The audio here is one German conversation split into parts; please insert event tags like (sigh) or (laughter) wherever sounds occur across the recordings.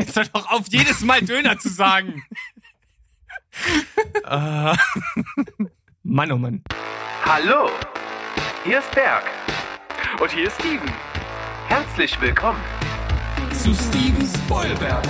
Jetzt hör doch auf, jedes Mal Döner zu sagen. Äh, (laughs) Mann, oh Mann. Hallo, hier ist Berg. Und hier ist Steven. Herzlich willkommen. Zu Steven Spoilberg.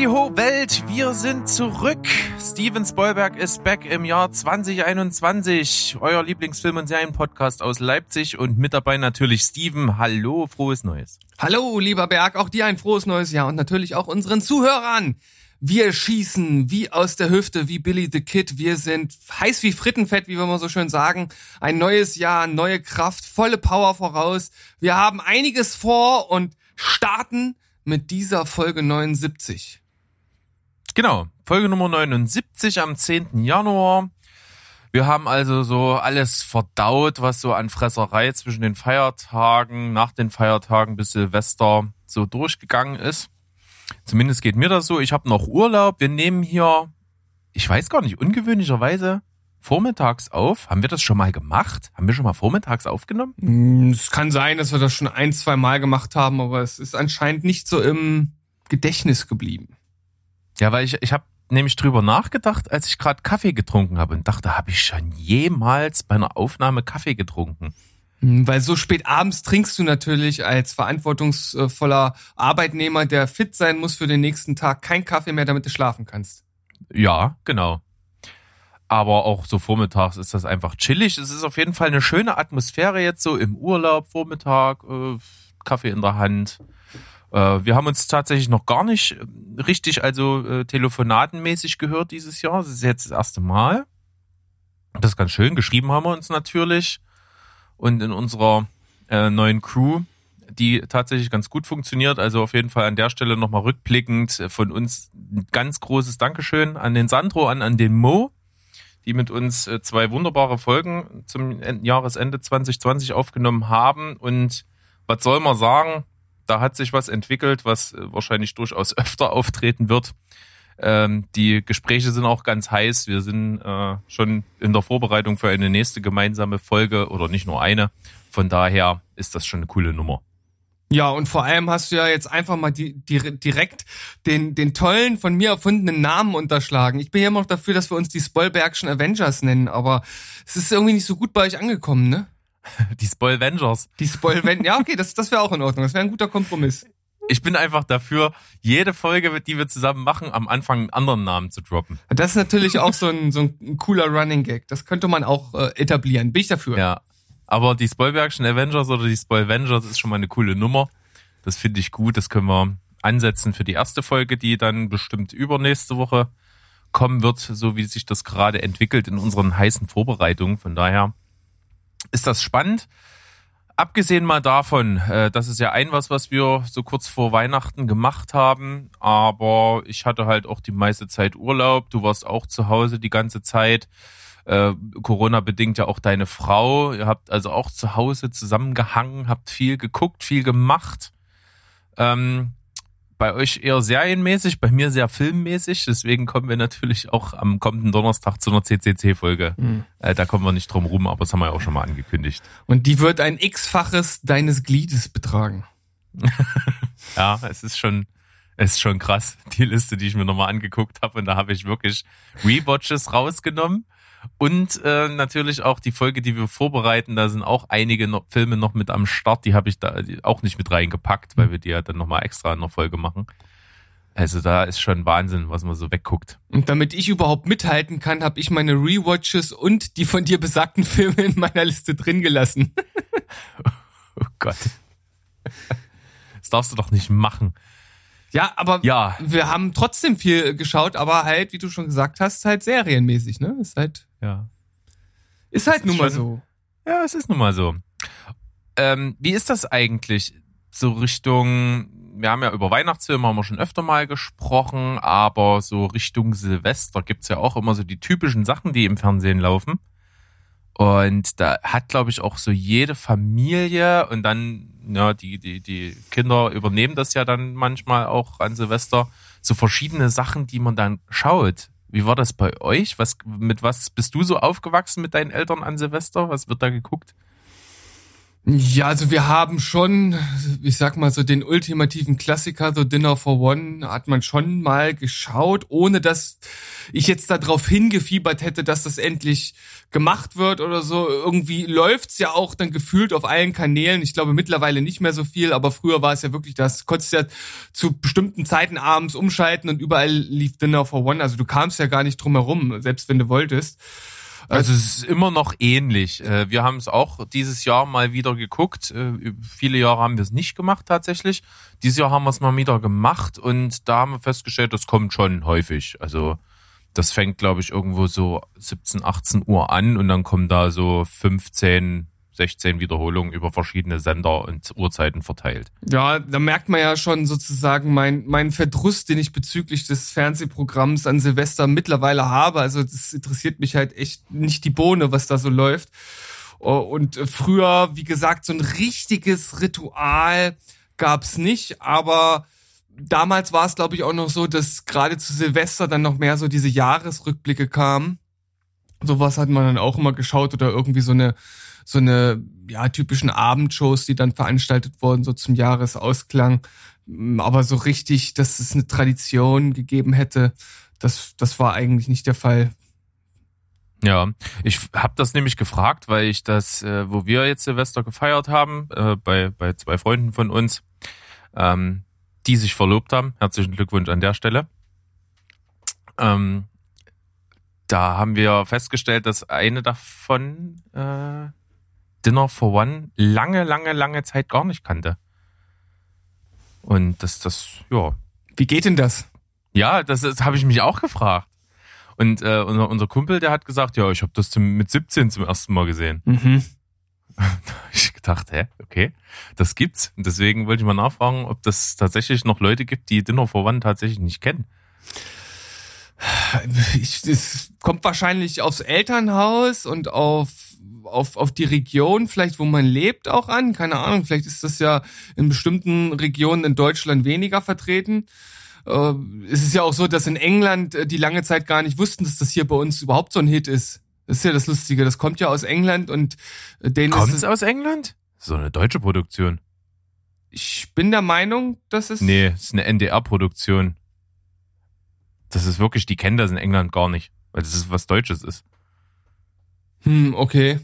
Heidi Ho Welt, wir sind zurück. Steven Spoilberg ist back im Jahr 2021. Euer Lieblingsfilm- und Serienpodcast aus Leipzig und mit dabei natürlich Steven. Hallo, frohes Neues. Hallo, lieber Berg, auch dir ein frohes neues Jahr und natürlich auch unseren Zuhörern. Wir schießen wie aus der Hüfte, wie Billy the Kid. Wir sind heiß wie Frittenfett, wie wir mal so schön sagen. Ein neues Jahr, neue Kraft, volle Power voraus. Wir haben einiges vor und starten mit dieser Folge 79. Genau, Folge Nummer 79 am 10. Januar. Wir haben also so alles verdaut, was so an Fresserei zwischen den Feiertagen, nach den Feiertagen bis Silvester so durchgegangen ist. Zumindest geht mir das so. Ich habe noch Urlaub. Wir nehmen hier, ich weiß gar nicht, ungewöhnlicherweise vormittags auf. Haben wir das schon mal gemacht? Haben wir schon mal vormittags aufgenommen? Hm, Es kann sein, dass wir das schon ein, zwei Mal gemacht haben, aber es ist anscheinend nicht so im Gedächtnis geblieben. Ja, weil ich, ich habe nämlich drüber nachgedacht, als ich gerade Kaffee getrunken habe und dachte, habe ich schon jemals bei einer Aufnahme Kaffee getrunken? Hm, Weil so spät abends trinkst du natürlich als verantwortungsvoller Arbeitnehmer, der fit sein muss für den nächsten Tag, kein Kaffee mehr, damit du schlafen kannst. Ja, genau. Aber auch so vormittags ist das einfach chillig. Es ist auf jeden Fall eine schöne Atmosphäre jetzt so im Urlaub, Vormittag, äh, Kaffee in der Hand. Äh, wir haben uns tatsächlich noch gar nicht äh, richtig, also äh, telefonatenmäßig gehört dieses Jahr. Das ist jetzt das erste Mal. Das ist ganz schön. Geschrieben haben wir uns natürlich. Und in unserer äh, neuen Crew, die tatsächlich ganz gut funktioniert. Also auf jeden Fall an der Stelle nochmal rückblickend von uns ein ganz großes Dankeschön an den Sandro, an, an den Mo, die mit uns zwei wunderbare Folgen zum En- Jahresende 2020 aufgenommen haben. Und was soll man sagen? Da hat sich was entwickelt, was äh, wahrscheinlich durchaus öfter auftreten wird. Ähm, die Gespräche sind auch ganz heiß. Wir sind äh, schon in der Vorbereitung für eine nächste gemeinsame Folge oder nicht nur eine. Von daher ist das schon eine coole Nummer. Ja, und vor allem hast du ja jetzt einfach mal die, die, direkt den, den tollen, von mir erfundenen Namen unterschlagen. Ich bin ja immer noch dafür, dass wir uns die Spoilbergschen Avengers nennen, aber es ist irgendwie nicht so gut bei euch angekommen, ne? (laughs) Die Spoilvengers. Die Spoilven, ja, okay, das, das wäre auch in Ordnung. Das wäre ein guter Kompromiss. Ich bin einfach dafür, jede Folge, die wir zusammen machen, am Anfang einen anderen Namen zu droppen. Das ist natürlich auch so ein, so ein cooler Running Gag. Das könnte man auch äh, etablieren. Bin ich dafür. Ja. Aber die Spoilbergschen Avengers oder die Spoilvengers ist schon mal eine coole Nummer. Das finde ich gut. Das können wir ansetzen für die erste Folge, die dann bestimmt übernächste Woche kommen wird, so wie sich das gerade entwickelt in unseren heißen Vorbereitungen. Von daher ist das spannend. Abgesehen mal davon, äh, das ist ja ein was, was wir so kurz vor Weihnachten gemacht haben, aber ich hatte halt auch die meiste Zeit Urlaub. Du warst auch zu Hause die ganze Zeit. Äh, Corona bedingt ja auch deine Frau. Ihr habt also auch zu Hause zusammengehangen, habt viel geguckt, viel gemacht. Ähm, bei euch eher serienmäßig, bei mir sehr filmmäßig. Deswegen kommen wir natürlich auch am kommenden Donnerstag zu einer CCC-Folge. Mhm. Äh, da kommen wir nicht drum rum, aber das haben wir ja auch schon mal angekündigt. Und die wird ein x-faches deines Gliedes betragen. (laughs) Ja, es ist schon, es ist schon krass, die Liste, die ich mir nochmal angeguckt habe. Und da habe ich wirklich Rewatches rausgenommen. Und äh, natürlich auch die Folge, die wir vorbereiten, da sind auch einige noch, Filme noch mit am Start, die habe ich da auch nicht mit reingepackt, weil wir die ja dann nochmal extra in der Folge machen. Also da ist schon Wahnsinn, was man so wegguckt. Und damit ich überhaupt mithalten kann, habe ich meine Rewatches und die von dir besagten Filme in meiner Liste drin gelassen. (laughs) Oh Gott. Das darfst du doch nicht machen. Ja, aber Ja, wir haben trotzdem viel geschaut, aber halt, wie du schon gesagt hast, halt serienmäßig, ne? Ist halt, ja. ist halt nun mal so. Ja, es ist nun mal so. Ähm, wie ist das eigentlich so Richtung wir haben ja über Weihnachtsfilme haben wir schon öfter mal gesprochen, aber so Richtung Silvester gibt's ja auch immer so die typischen Sachen, die im Fernsehen laufen. Und da hat, glaube ich, auch so jede Familie und dann, ja, die, die, die Kinder übernehmen das ja dann manchmal auch an Silvester, so verschiedene Sachen, die man dann schaut. Wie war das bei euch? Was, mit was bist du so aufgewachsen mit deinen Eltern an Silvester? Was wird da geguckt? Ja, also wir haben schon, ich sag mal so den ultimativen Klassiker, so Dinner for One, hat man schon mal geschaut, ohne dass ich jetzt darauf hingefiebert hätte, dass das endlich gemacht wird oder so. Irgendwie läuft's ja auch dann gefühlt auf allen Kanälen. Ich glaube mittlerweile nicht mehr so viel, aber früher war es ja wirklich das, konntest ja zu bestimmten Zeiten abends umschalten und überall lief Dinner for One. Also du kamst ja gar nicht drum herum, selbst wenn du wolltest. Also es ist immer noch ähnlich. Äh, Wir haben es auch dieses Jahr mal wieder geguckt. Äh, Viele Jahre haben wir es nicht gemacht tatsächlich. Dieses Jahr haben wir es mal wieder gemacht und da haben wir festgestellt, das kommt schon häufig. Also das fängt, glaube ich, irgendwo so 17, 18 Uhr an und dann kommen da so 15, 16 Wiederholungen über verschiedene Sender und Uhrzeiten verteilt. Ja, da merkt man ja schon sozusagen mein, mein Verdruss, den ich bezüglich des Fernsehprogramms an Silvester mittlerweile habe. Also das interessiert mich halt echt nicht die Bohne, was da so läuft. Oh, Und äh, früher, wie gesagt, so ein richtiges Ritual gab's nicht, aber damals war es, glaube ich, auch noch so, dass gerade zu Silvester dann noch mehr so diese Jahresrückblicke kamen. Sowas hat man dann auch immer geschaut oder irgendwie so eine so eine ja typischen Abendshows, die dann veranstaltet wurden so zum Jahresausklang. Aber so richtig, dass es eine Tradition gegeben hätte, das das war eigentlich nicht der Fall. Ja, ich habe das nämlich gefragt, weil ich das, äh, wo wir jetzt Silvester gefeiert haben, äh, bei, bei zwei Freunden von uns, ähm, die sich verlobt haben. Herzlichen Glückwunsch an der Stelle. Ähm, da haben wir festgestellt, dass eine davon äh, Dinner for One lange, lange, lange Zeit gar nicht kannte. Und das, das, ja, Wie geht denn das? ja, das, das habe ich mich auch gefragt. Und äh, unser, unser Kumpel, der hat gesagt, ja, ich habe das zum, mit 17 zum ersten Mal gesehen. Mhm. (laughs) Ich gedacht, hä, okay, das gibt's. Und deswegen wollte ich mal nachfragen, ob das tatsächlich noch Leute gibt, die Dinner for One tatsächlich nicht kennen. Ich, es kommt wahrscheinlich aufs Elternhaus und auf, auf, auf die Region, vielleicht wo man lebt, auch an. Keine Ahnung, vielleicht ist das ja in bestimmten Regionen in Deutschland weniger vertreten. Äh, es ist ja auch so, dass in England äh, die lange Zeit gar nicht wussten, dass das hier bei uns überhaupt so ein Hit ist. Das ist ja das Lustige. Das kommt ja aus England und äh, denen ist es, aus England? So eine deutsche Produktion. ich bin der Meinung, dass es Nee, es ist eine NDR-Produktion. Das ist wirklich, die kennen das in England gar nicht, weil das ist was Deutsches ist, Hm, okay.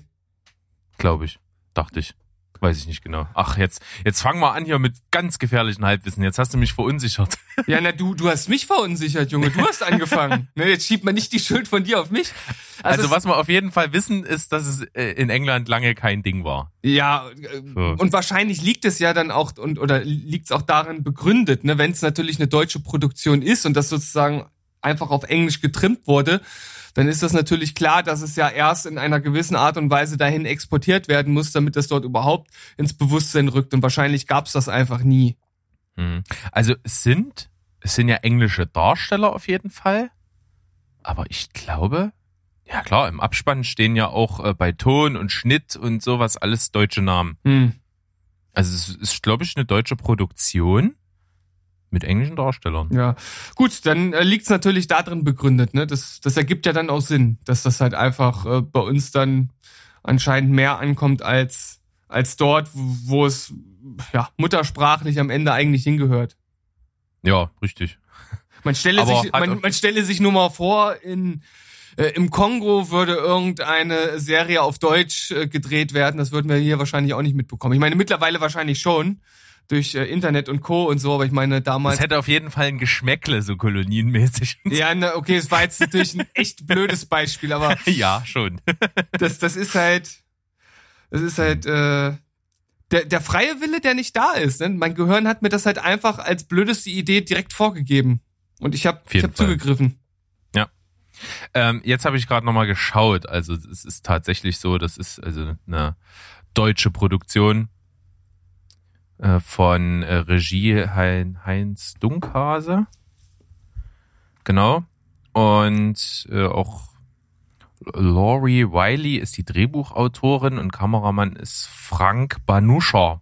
glaube ich. Dachte ich. Weiß ich nicht genau. Ach, jetzt, jetzt fangen wir an hier mit ganz gefährlichen Halbwissen. Jetzt hast du mich verunsichert. (laughs) Ja, na, du, du hast mich verunsichert, Junge. Du hast angefangen. (laughs) ne, jetzt schiebt man nicht die Schuld von dir auf mich. Also, es- was wir auf jeden Fall wissen, ist, dass es äh, in England lange kein Ding war. Ja, äh, So. und wahrscheinlich liegt es ja dann auch und oder liegt es auch darin begründet, ne, wenn es natürlich eine deutsche Produktion ist und das sozusagen einfach auf Englisch getrimmt wurde, dann ist das natürlich klar, dass es ja erst in einer gewissen Art und Weise dahin exportiert werden muss, damit das dort überhaupt ins Bewusstsein rückt. Und wahrscheinlich gab es das einfach nie. Mhm. Also es sind, es sind ja englische Darsteller auf jeden Fall. Aber ich glaube, ja klar, im Abspann stehen ja auch äh, bei Ton und Schnitt und sowas alles deutsche Namen. Hm. Also es ist, glaube ich, eine deutsche Produktion mit englischen Darstellern. Ja, gut, dann äh, liegt es natürlich darin begründet, ne? Das, das ergibt ja dann auch Sinn, dass das halt einfach äh, bei uns dann anscheinend mehr ankommt als, als dort, wo es ja muttersprachlich am Ende eigentlich hingehört. Ja, richtig. Man stelle Aber sich, halt man, man stelle sich nur mal vor, in äh, im Kongo würde irgendeine Serie auf Deutsch äh, gedreht werden. Das würden wir hier wahrscheinlich auch nicht mitbekommen. Ich meine, mittlerweile wahrscheinlich schon durch äh, Internet und Co. und so, aber ich meine, damals Es hätte auf jeden Fall ein Geschmäckle, so kolonienmäßig. (laughs) Ja, na, okay, es war jetzt natürlich ein echt blödes Beispiel, aber (laughs) ja, schon. (laughs) das, das ist halt, das ist halt, äh, der, der freie Wille, der nicht da ist. Ne? Mein Gehirn hat mir das halt einfach als blödeste Idee direkt vorgegeben. Und ich habe hab zugegriffen. Ähm, jetzt habe ich gerade nochmal geschaut. Also es ist tatsächlich so, das ist also eine deutsche Produktion. Äh, von äh, Regie hein, Heinz Dunkhase. Genau. Und äh, auch Laurie Wiley ist die Drehbuchautorin und Kameramann ist Frank Banuscher.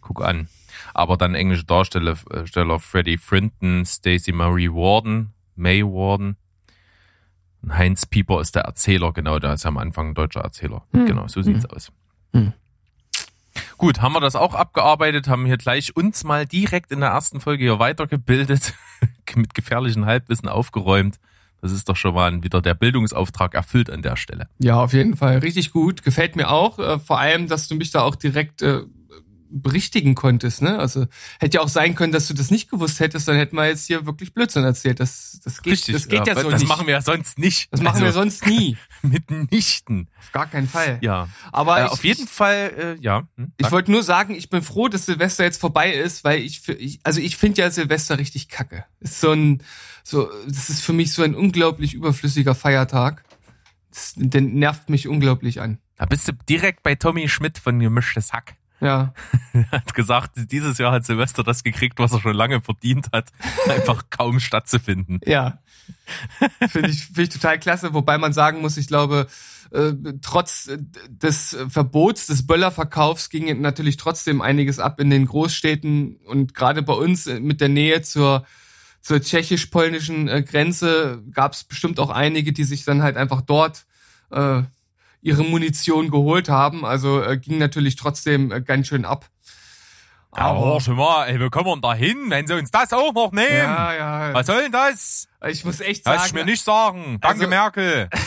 Guck an. Aber dann englische Darsteller äh, Freddie Frinton, Stacey Marie Warden, May Warden. Und Heinz Pieper ist der Erzähler, genau, der ist ja am Anfang ein deutscher Erzähler. Genau, so sieht's aus. Hm. Gut, haben wir das auch abgearbeitet, haben hier gleich uns mal direkt in der ersten Folge hier weitergebildet, (laughs) mit gefährlichen Halbwissen aufgeräumt. Das ist doch schon mal wieder der Bildungsauftrag erfüllt an der Stelle. Ja, auf jeden Fall. Richtig gut. Gefällt mir auch. Äh, vor allem, dass du mich da auch direkt äh, berichtigen konntest. Ne? Also hätte ja auch sein können, dass du das nicht gewusst hättest, dann hätten wir jetzt hier wirklich Blödsinn erzählt. Das, das geht, das geht ja, so Das nicht. machen wir ja sonst nicht. das machen wir Also, sonst nie. (laughs) mitnichten. Auf gar keinen Fall. Ja. Aber äh, ich, auf jeden Fall, äh, ja. Hm, Ich wollte nur sagen, ich bin froh, dass Silvester jetzt vorbei ist, weil ich, ich also ich finde ja Silvester richtig kacke. Ist so ein, so, das ist für mich so ein unglaublich überflüssiger Feiertag. Das, der nervt mich unglaublich an. da bist du direkt bei Tommy Schmidt von Gemischtes Hack. Ja, (laughs) Er hat gesagt, dieses Jahr hat Silvester das gekriegt, was er schon lange verdient hat, (laughs) einfach kaum stattzufinden. ja. finde ich, finde ich total klasse, wobei man sagen muss, ich glaube, äh, trotz des Verbots des Böllerverkaufs ging natürlich trotzdem einiges ab in den Großstädten und gerade bei uns mit der Nähe zur zur tschechisch-polnischen äh, Grenze gab es bestimmt auch einige, die sich dann halt einfach dort äh, ihre Munition geholt haben. Also äh, ging natürlich trotzdem äh, ganz schön ab. Aber schon mal, ey, kommen wir denn da hin, wenn sie uns das auch noch nehmen? ja, ja. Was soll denn das? Ich muss echt Lass ich sagen, mir nicht sagen. Danke, Also- Merkel. (laughs)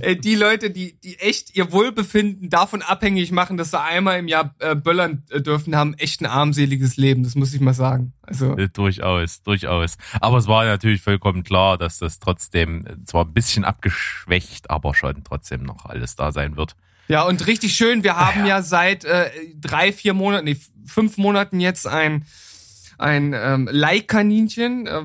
äh, die Leute, die, die echt ihr Wohlbefinden davon abhängig machen, dass sie einmal im Jahr äh, böllern äh, dürfen, haben echt ein armseliges Leben. Das muss ich mal sagen. Also durchaus, durchaus. Aber es war natürlich vollkommen klar, dass das trotzdem äh, zwar ein bisschen abgeschwächt, aber schon trotzdem noch alles da sein wird. Ja, und richtig schön, wir haben ja seit äh, drei, vier Monaten, nee, fünf Monaten jetzt ein, ein ähm, Leihkaninchen, äh,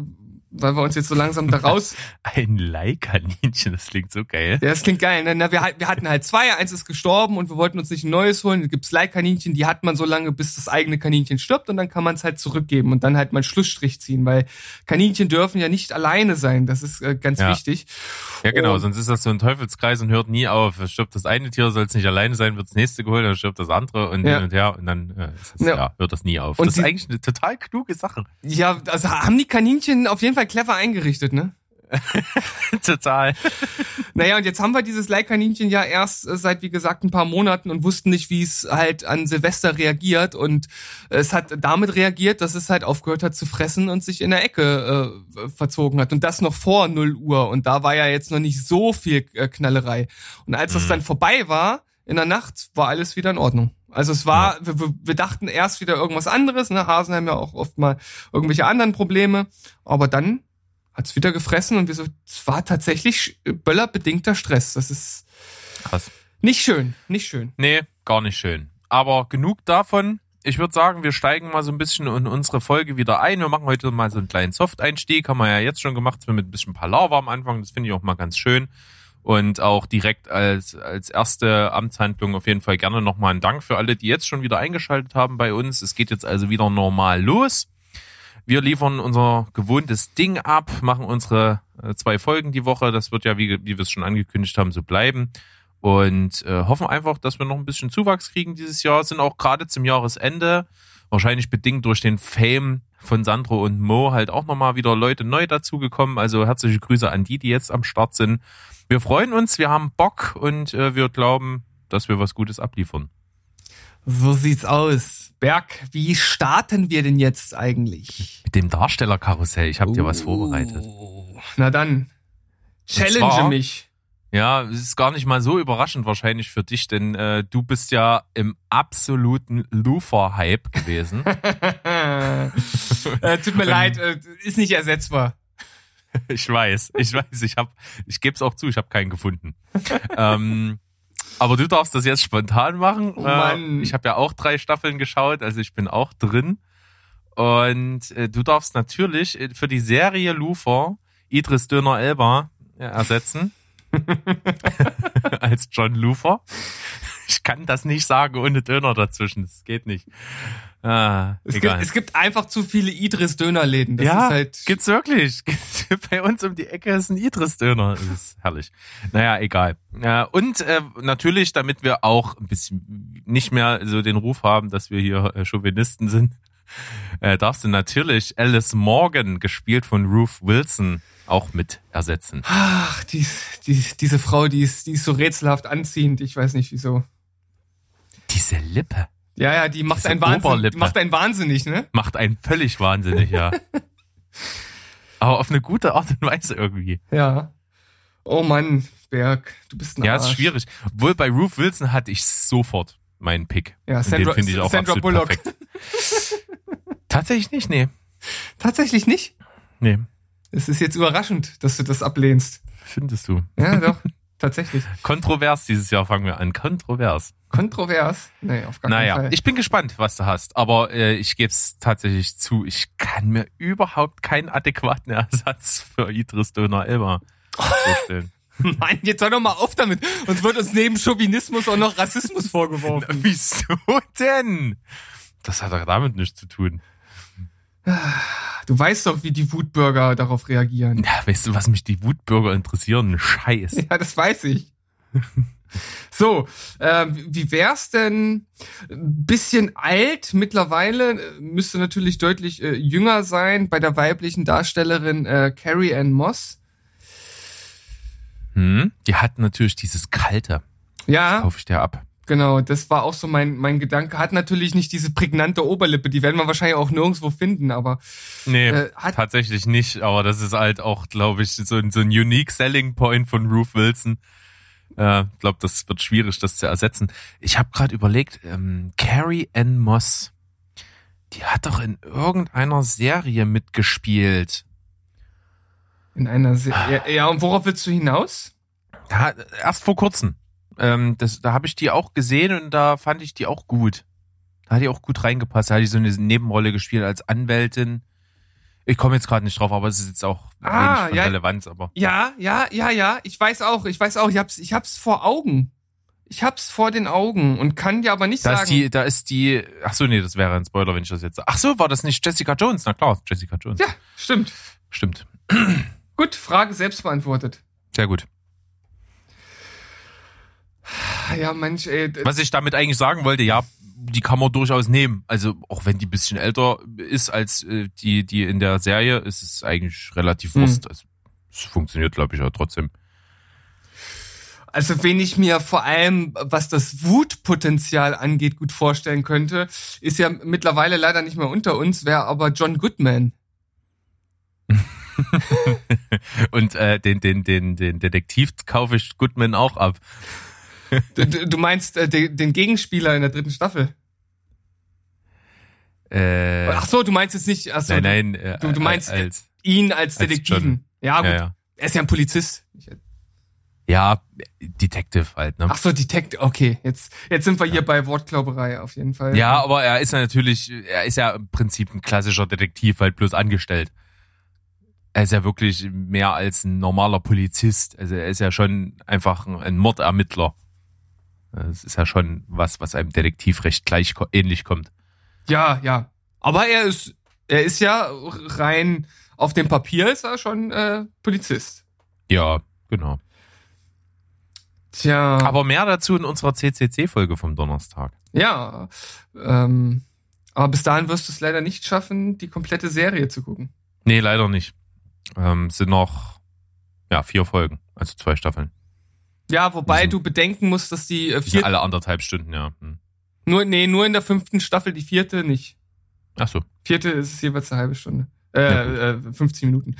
weil wir uns jetzt so langsam da raus. (laughs) Ein Leihkaninchen, das klingt so geil. Ja, das klingt geil. Ne? Na, wir, wir hatten halt zwei, eins ist gestorben und wir wollten uns nicht ein neues holen. Da gibt's Leihkaninchen, die hat man so lange, bis das eigene Kaninchen stirbt und dann kann man es halt zurückgeben und dann halt mal einen Schlussstrich ziehen, weil Kaninchen dürfen ja nicht alleine sein. Das ist äh, ganz Ja. wichtig. Ja, genau, Und- sonst ist das so ein Teufelskreis und hört nie auf. Es stirbt das eine Tier, soll es nicht alleine sein, wird das nächste geholt, dann stirbt das andere und Ja. hin und her und dann äh, es, Ja. hört das nie auf. Und das ist eigentlich eine total kluge Sache. Ja, also haben die Kaninchen auf jeden Fall clever eingerichtet, ne? (laughs) total. Naja, und jetzt haben wir dieses Leihkaninchen ja erst äh, seit, wie gesagt, ein paar Monaten und wussten nicht, wie es halt an Silvester reagiert. Und es hat damit reagiert, dass es halt aufgehört hat zu fressen und sich in der Ecke äh, verzogen hat. Und das noch vor 0 Uhr. Und da war ja jetzt noch nicht so viel äh, Knallerei. Und als das dann vorbei war, in der Nacht, war alles wieder in Ordnung. Also es war, wir, wir- wir dachten erst wieder irgendwas anderes. Ne? Hasen haben ja auch oft mal irgendwelche anderen Probleme. Aber dann hat's wieder gefressen und wir so, es war tatsächlich böllerbedingter Stress. Das ist Krass. nicht schön, nicht schön. Nee, gar nicht schön. Aber genug davon. Ich würde sagen, wir steigen mal so ein bisschen in unsere Folge wieder ein. Wir machen heute mal so einen kleinen Soft-Einstieg. Haben wir ja jetzt schon gemacht, mit ein bisschen Palaver am Anfang. Das finde ich auch mal ganz schön. Und auch direkt als, als erste Amtshandlung auf jeden Fall gerne nochmal einen Dank für alle, die jetzt schon wieder eingeschaltet haben bei uns. Es geht jetzt also wieder normal los. Wir liefern unser gewohntes Ding ab, machen unsere äh, zwei Folgen die Woche. Das wird ja, wie, wie wir es schon angekündigt haben, so bleiben. Und äh, hoffen einfach, dass wir noch ein bisschen Zuwachs kriegen dieses Jahr. Sind auch gerade zum Jahresende, wahrscheinlich bedingt durch den Fame von Sandro und Mo, halt auch nochmal wieder Leute neu dazugekommen. Also herzliche Grüße an die, die jetzt am Start sind. Wir freuen uns, wir haben Bock und äh, wir glauben, dass wir was Gutes abliefern. So sieht's aus. Berg, wie starten wir denn jetzt eigentlich? Mit dem Darstellerkarussell, ich habe dir was vorbereitet. Oh, Na dann, challenge zwar- mich. Ja, es ist gar nicht mal so überraschend wahrscheinlich für dich, denn äh, du bist ja im absoluten Lufer-Hype gewesen. (laughs) äh, tut mir (laughs) leid, äh, ist nicht ersetzbar. (laughs) ich weiß, ich weiß, ich habe, ich gebe es auch zu, ich habe keinen gefunden. ähm, aber du darfst das jetzt spontan machen. Oh Mann. Äh, ich habe ja auch drei Staffeln geschaut, also ich bin auch drin. Und äh, du darfst natürlich äh, für die Serie Lufer Idris Döner Elba äh, ersetzen. (laughs) (laughs) als John Lufer. Ich kann das nicht sagen ohne Döner dazwischen. Das geht nicht. Ah, Es gibt, egal. es gibt einfach zu viele Idris-Dönerläden. Ja, halt. gibt's wirklich. (laughs) Bei uns um die Ecke ist ein Idris-Döner. Das ist herrlich. Naja, egal. Und äh, natürlich, damit wir auch ein bisschen nicht mehr so den Ruf haben, dass wir hier äh, Chauvinisten sind, (laughs) äh, darfst du natürlich Alice Morgan, gespielt von Ruth Wilson, auch mit ersetzen. Ach, die, die, diese Frau, die ist, die ist so rätselhaft anziehend. Ich weiß nicht wieso. Diese Lippe Ja, ja, die macht einen Wahnsinn, Oberlippe. die macht einen wahnsinnig, ne? macht einen völlig wahnsinnig, ja. (laughs) Aber auf eine gute Art und Weise irgendwie. Ja. Oh Mann, Berg, du bist ein Ja, Arsch. ist schwierig. Obwohl bei Ruth Wilson hatte ich sofort meinen Pick. Ja, Sandra, den ich auch Sandra Bullock. perfekt. (laughs) Tatsächlich nicht, nee. Tatsächlich nicht? Nee, Es ist jetzt überraschend, dass du das ablehnst. findest du. Ja, doch. (laughs) Tatsächlich. Kontrovers dieses Jahr fangen wir an. Kontrovers. Kontrovers? Nee, auf gar keinen Naja, Fall. ich bin gespannt, was du hast. Aber äh, ich gebe es tatsächlich zu, ich kann mir überhaupt keinen adäquaten Ersatz für Idris Döner Elmer vorstellen. (laughs) Mann, jetzt hör doch mal auf damit. Uns wird uns neben Chauvinismus auch noch Rassismus vorgeworfen. (laughs) Wieso denn? Das hat doch damit nichts zu tun. Du weißt doch, wie die Wutbürger darauf reagieren. Ja, weißt du, was mich die Wutbürger interessieren? Scheiß. Ja, das weiß ich. (laughs) So, ähm, wie wär's denn? Ein bisschen alt mittlerweile, äh, müsste natürlich deutlich äh, jünger sein bei der weiblichen Darstellerin äh, Carrie Ann Moss. Hm? Die hat natürlich dieses Kalte. Ja, Kaufe ich dir ab. Genau, das war auch so mein, mein Gedanke. Hat natürlich nicht diese prägnante Oberlippe, die werden wir wahrscheinlich auch nirgendwo finden, aber Nee, Äh, hat- tatsächlich nicht. Aber das ist halt auch, glaube ich, so ein, so ein unique selling point von Ruth Wilson. Äh, Ich glaube, das wird schwierig, das zu ersetzen. Ich habe gerade überlegt, ähm, Carrie Ann Moss, die hat doch in irgendeiner Serie mitgespielt. in einer Se ja, ja, und worauf willst du hinaus? Da, erst vor kurzem. Ähm, das, da habe ich die auch gesehen und da fand ich die auch gut. Da hat die auch gut reingepasst. Da hat die so eine Nebenrolle gespielt als Anwältin. Ich komme jetzt gerade nicht drauf, aber es ist jetzt auch Ah, wenig von ja. Relevanz. Aber Ja, ja, ja, ja, ich weiß auch, ich weiß auch, ich hab's, ich hab's vor Augen. Ich hab's vor den Augen und kann dir aber nicht da sagen. ist die, da ist die. Ach so, nee, das wäre ein Spoiler, wenn ich das jetzt. sage. Ach so, war das nicht Jessica Jones? Na klar, Jessica Jones. ja, stimmt. Stimmt. Gut, Frage selbst beantwortet. Sehr gut. Ja, Mensch, ey. Was ich damit eigentlich sagen wollte, ja, die kann man durchaus nehmen. Also auch wenn die ein bisschen älter ist als äh, die, die in der Serie, ist es eigentlich relativ Hm. wurst. Also, es funktioniert, glaube ich, aber trotzdem. Also, wen ich mir vor allem, was das Wutpotenzial angeht, gut vorstellen könnte, ist ja mittlerweile leider nicht mehr unter uns, wäre aber John Goodman. (laughs) Und äh, den, den, den, den Detektiv kaufe ich Goodman auch ab. Du, du du meinst äh, den, den Gegenspieler in der dritten Staffel? Äh, Ach so, du meinst jetzt nicht, ach so, nein, nein. Äh, du- du meinst- als, ihn als als Detektiven. Ja, gut. ja, ja. Er ist ja ein Polizist. Ja, Detective halt, ne? Ach so, Detective. Okay, jetzt, jetzt sind wir hier bei Wortklauberei auf jeden Fall. Ja, aber er ist ja natürlich, er ist ja im Prinzip ein klassischer Detektiv, halt bloß angestellt. Er ist ja wirklich mehr als ein normaler Polizist. Also er ist ja schon einfach ein, ein Mordermittler. Das ist ja schon was, was einem Detektivrecht gleich ko- ähnlich kommt. Ja, ja. Aber er ist, er ist ja rein auf dem Papier ist er schon äh, Polizist. Ja, genau. Tja. Aber mehr dazu in unserer CCC-Folge vom Donnerstag. ja. Ähm, aber bis dahin wirst du es leider nicht schaffen, die komplette Serie zu gucken. Nee, leider nicht. Ähm, es sind noch, ja, vier Folgen, also zwei Staffeln. Ja, wobei Mhm. du bedenken musst, dass die äh, vierte, alle anderthalb Stunden, ja. Hm. nur, nee, nur in der fünften Staffel, die vierte nicht. Ach so. Vierte ist jeweils eine halbe Stunde. Äh, Ja, äh 15 Minuten.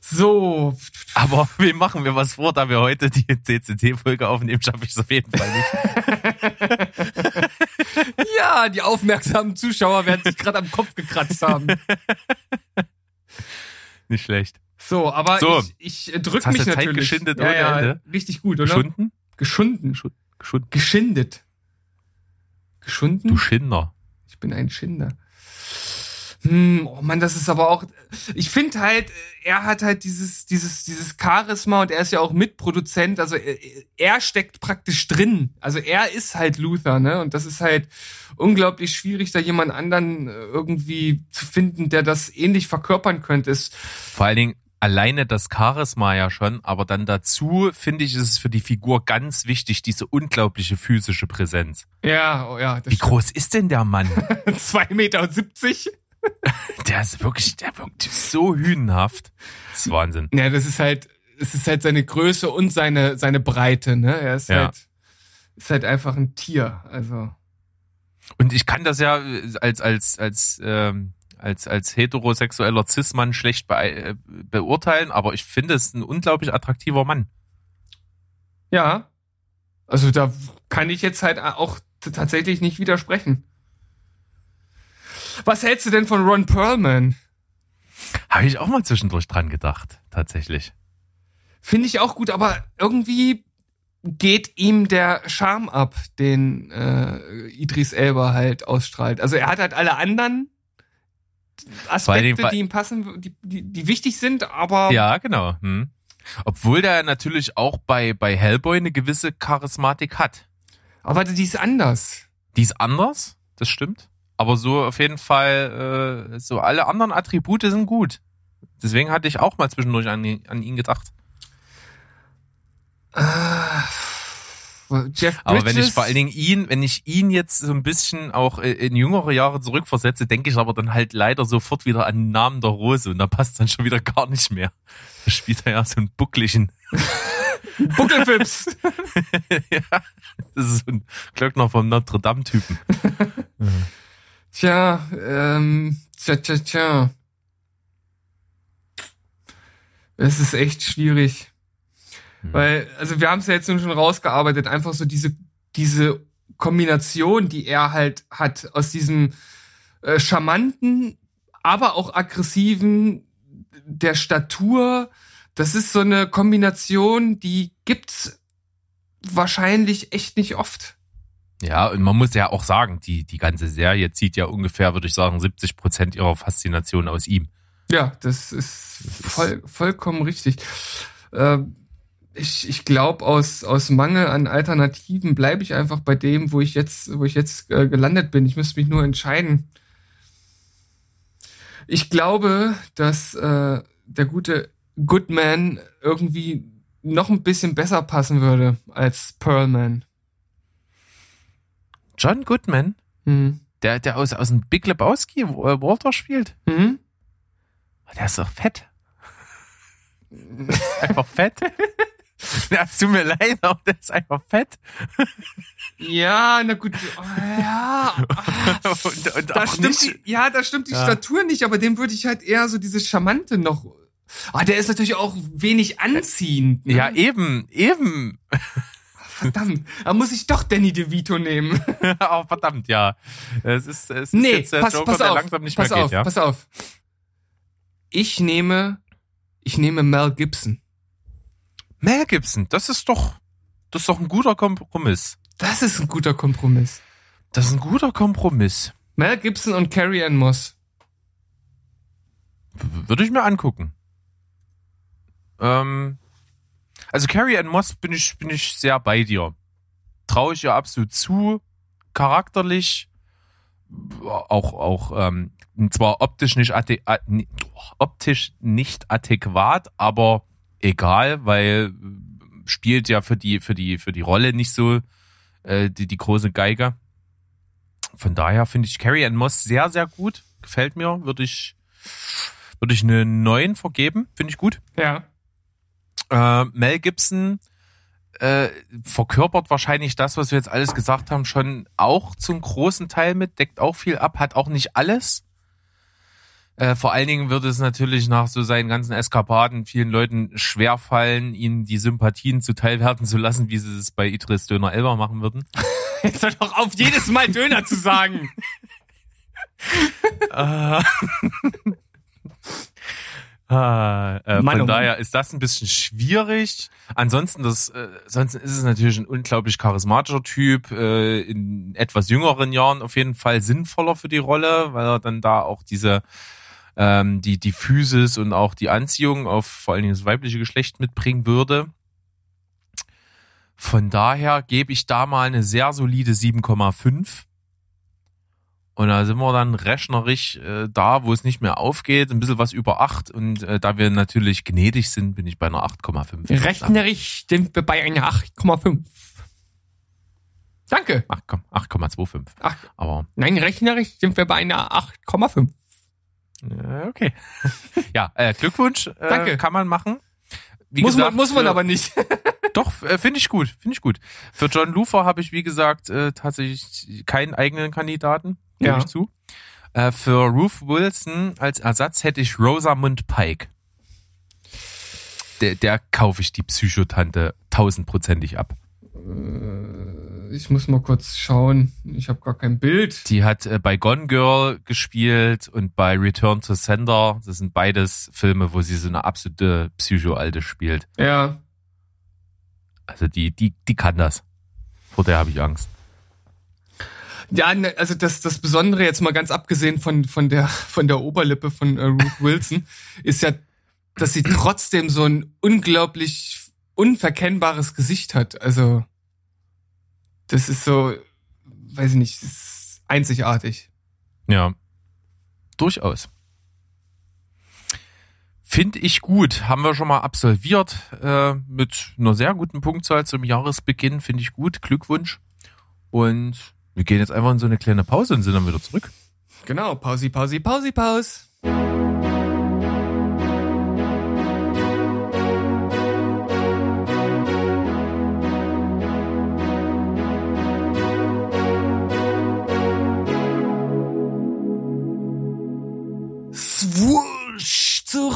So. Aber (laughs) wie machen wir was vor, da wir heute die CCC-Folge aufnehmen, schaffe ich es auf jeden Fall nicht. (laughs) Ja, die aufmerksamen Zuschauer werden sich gerade am Kopf gekratzt haben. (laughs) Nicht schlecht. So, aber So. ich, ich drück Jetzt hast mich Zeit natürlich. geschindet ja, ohne ja, Ende. Richtig gut, oder? Geschunden? Geschunden. Geschunden. Geschindet. Geschunden? Du Schinder. ich bin ein Schinder. Hm, oh Mann, das ist aber auch. Ich finde halt, er hat halt dieses, dieses, dieses Charisma und er ist ja auch Mitproduzent. Also er, er steckt praktisch drin. Also er ist halt Luther, ne? Und das ist halt unglaublich schwierig, da jemand anderen äh, irgendwie zu finden, der das ähnlich verkörpern könnte. Ist Vor allen Dingen alleine das Charisma ja schon, aber dann dazu finde ich, ist es für die Figur ganz wichtig, diese unglaubliche physische Präsenz. ja, oh ja, Wie groß ist denn der Mann? stimmt. (laughs) Zwei Meter und siebzig. (laughs) Der ist wirklich, der wirkt so hünenhaft. Das ist Wahnsinn. Ja, das ist halt, es ist halt seine Größe und seine, seine Breite, ne? Er ist Ja. halt, ist halt einfach ein Tier. Also. Und ich kann das ja als, als, als, ähm, als, als heterosexueller Cis-Mann schlecht be äh, beurteilen, aber ich finde es ein unglaublich attraktiver Mann. Ja. Also da kann ich jetzt halt auch tatsächlich nicht widersprechen. Was hältst du denn von Ron Perlman? Habe ich auch mal zwischendurch dran gedacht, tatsächlich. Finde ich auch gut, aber irgendwie geht ihm der Charme ab, den äh, Idris Elba halt ausstrahlt. Also er hat halt alle anderen Aspekte, weil- die ihm passen, die, die, die wichtig sind, aber Ja, genau. Hm. Obwohl der natürlich auch bei, bei Hellboy eine gewisse Charismatik hat. aber die ist anders. Die ist anders, das stimmt. Aber so auf jeden Fall, äh, so alle anderen Attribute sind gut. Deswegen hatte ich auch mal zwischendurch an, ihn- an ihn gedacht. Jeff Bridges, Aber wenn ich vor allen Dingen ihn, wenn ich ihn jetzt so ein bisschen auch äh, in jüngere Jahre zurückversetze, denke ich aber dann halt leider sofort wieder an den Namen der Rose und da passt dann schon wieder gar nicht mehr. Da spielt er ja so einen buckligen. (laughs) Buckelfips. (laughs) ja, das ist so ein Glöckner vom Notre Dame Typen. Tja, ähm, tja, tja, tja. Es ist echt schwierig. Weil, also wir haben es ja jetzt nun schon rausgearbeitet, einfach so diese, diese Kombination, die er halt hat, aus diesem äh, charmanten, aber auch aggressiven, der Statur, das ist so eine Kombination, die gibt's wahrscheinlich echt nicht oft. Ja, und man muss ja auch sagen, die, die ganze Serie zieht ja ungefähr, würde ich sagen, 70 Prozent ihrer Faszination aus ihm. Ja, das ist voll, vollkommen richtig. Ähm, ich ich glaube, aus, aus Mangel an Alternativen bleibe ich einfach bei dem, wo ich jetzt, wo ich jetzt äh, gelandet bin. Ich müsste mich nur entscheiden. Ich glaube, dass äh, der gute Goodman irgendwie noch ein bisschen besser passen würde als Pearlman. John Goodman, Hm. der, der aus, aus dem Big Lebowski äh, Walter spielt, Mhm. der ist doch fett. (laughs) Ist einfach fett. (laughs) (laughs) Ja, es tut mir leid, aber der ist einfach fett. Ja, na gut. Oh, ja. (laughs) Und, und da stimmt nicht, die, ja, da stimmt die Ja. Statur nicht, aber dem würde ich halt eher so dieses Charmante noch. Ah, der ist natürlich auch wenig anziehend. Ne? ja, eben, eben. verdammt. Da muss ich doch Danny DeVito nehmen. (laughs) oh, verdammt, ja. Es ist, es ist nee, jetzt der pass, Joker, pass der auf. langsam nicht pass mehr auf, geht, ja. pass auf. Ich nehme, ich nehme Mel Gibson. Mel Gibson, das ist doch, das ist doch ein guter Kompromiss. Das ist ein guter Kompromiss. Das ist ein guter Kompromiss. Mel Gibson und Carrie Ann Moss. W- Würde ich mir angucken. Ähm, also Carrie Ann Moss bin ich, bin ich sehr bei dir. Traue ich ihr absolut zu. Charakterlich, auch, auch, ähm, zwar optisch nicht, optisch nicht adäquat, aber egal, weil äh, spielt ja für die, für die, für die Rolle nicht so äh, die, die große Geige. Von daher finde ich Carrie Ann Moss sehr, sehr gut. Gefällt mir. Würde ich, würde ich eine 9 vergeben. Finde ich gut. Ja. Äh, Mel Gibson äh, verkörpert wahrscheinlich das, was wir jetzt alles gesagt haben, schon auch zum großen Teil mit, deckt auch viel ab, hat auch nicht alles. Äh, vor allen Dingen wird es natürlich nach so seinen ganzen Eskapaden vielen Leuten schwerfallen, ihnen die Sympathien zuteilwerden zu lassen, wie sie es bei Idris Döner Elber machen würden. (laughs) Jetzt hör doch auf, jedes Mal Döner zu sagen. (laughs) Äh, Ah, äh, von Mann. daher ist das ein bisschen schwierig. Ansonsten, das, äh, ansonsten ist es natürlich ein unglaublich charismatischer Typ, äh, in etwas jüngeren Jahren auf jeden Fall sinnvoller für die Rolle, weil er dann da auch diese ähm, die die Physis und auch die Anziehung auf vor allen Dingen das weibliche Geschlecht mitbringen würde. Von daher gebe ich da mal eine sehr solide 7,5. Und da sind wir dann rechnerisch äh, da, wo es nicht mehr aufgeht, ein bisschen was über 8. Und äh, da wir natürlich gnädig sind, bin ich bei einer 8,5. Rechnerisch sind wir bei einer 8,5. Danke. 8, 8,25. Ach, Aber nein, rechnerisch sind wir bei einer 8,5. Äh, okay. (laughs) ja, äh, Glückwunsch. Äh, Danke. Kann man machen. Wie Muss, gesagt, man, muss man aber nicht. (laughs) Doch, äh, finde ich gut, finde ich gut. Für John Lufer habe ich, wie gesagt, äh, tatsächlich keinen eigenen Kandidaten, gebe Ja. ich zu. Äh, für Ruth Wilson als Ersatz hätte ich Rosamund Pike. Der, der kaufe ich die Psychotante tausendprozentig ab. Ich muss mal kurz schauen. Ich habe gar kein Bild. Die hat äh, bei Gone Girl gespielt und bei Return to Sender. Das sind beides Filme, wo sie so eine absolute Psycho-Alte spielt. Ja. Also die, die, die kann das. Vor der habe ich Angst. Ja, ne, also das, das Besondere jetzt mal ganz abgesehen von, von der, von der Oberlippe von äh, Ruth Wilson (laughs) ist ja, dass sie trotzdem so ein unglaublich unverkennbares Gesicht hat. Also, das ist so, weiß ich nicht, einzigartig. Ja, durchaus. Finde ich gut. Haben wir schon mal absolviert äh, mit einer sehr guten Punktzahl zum Jahresbeginn. Finde ich gut. Glückwunsch. Und wir gehen jetzt einfach in so eine kleine Pause und sind dann wieder zurück. Genau, Pausi, Pausi, Pausi, Paus.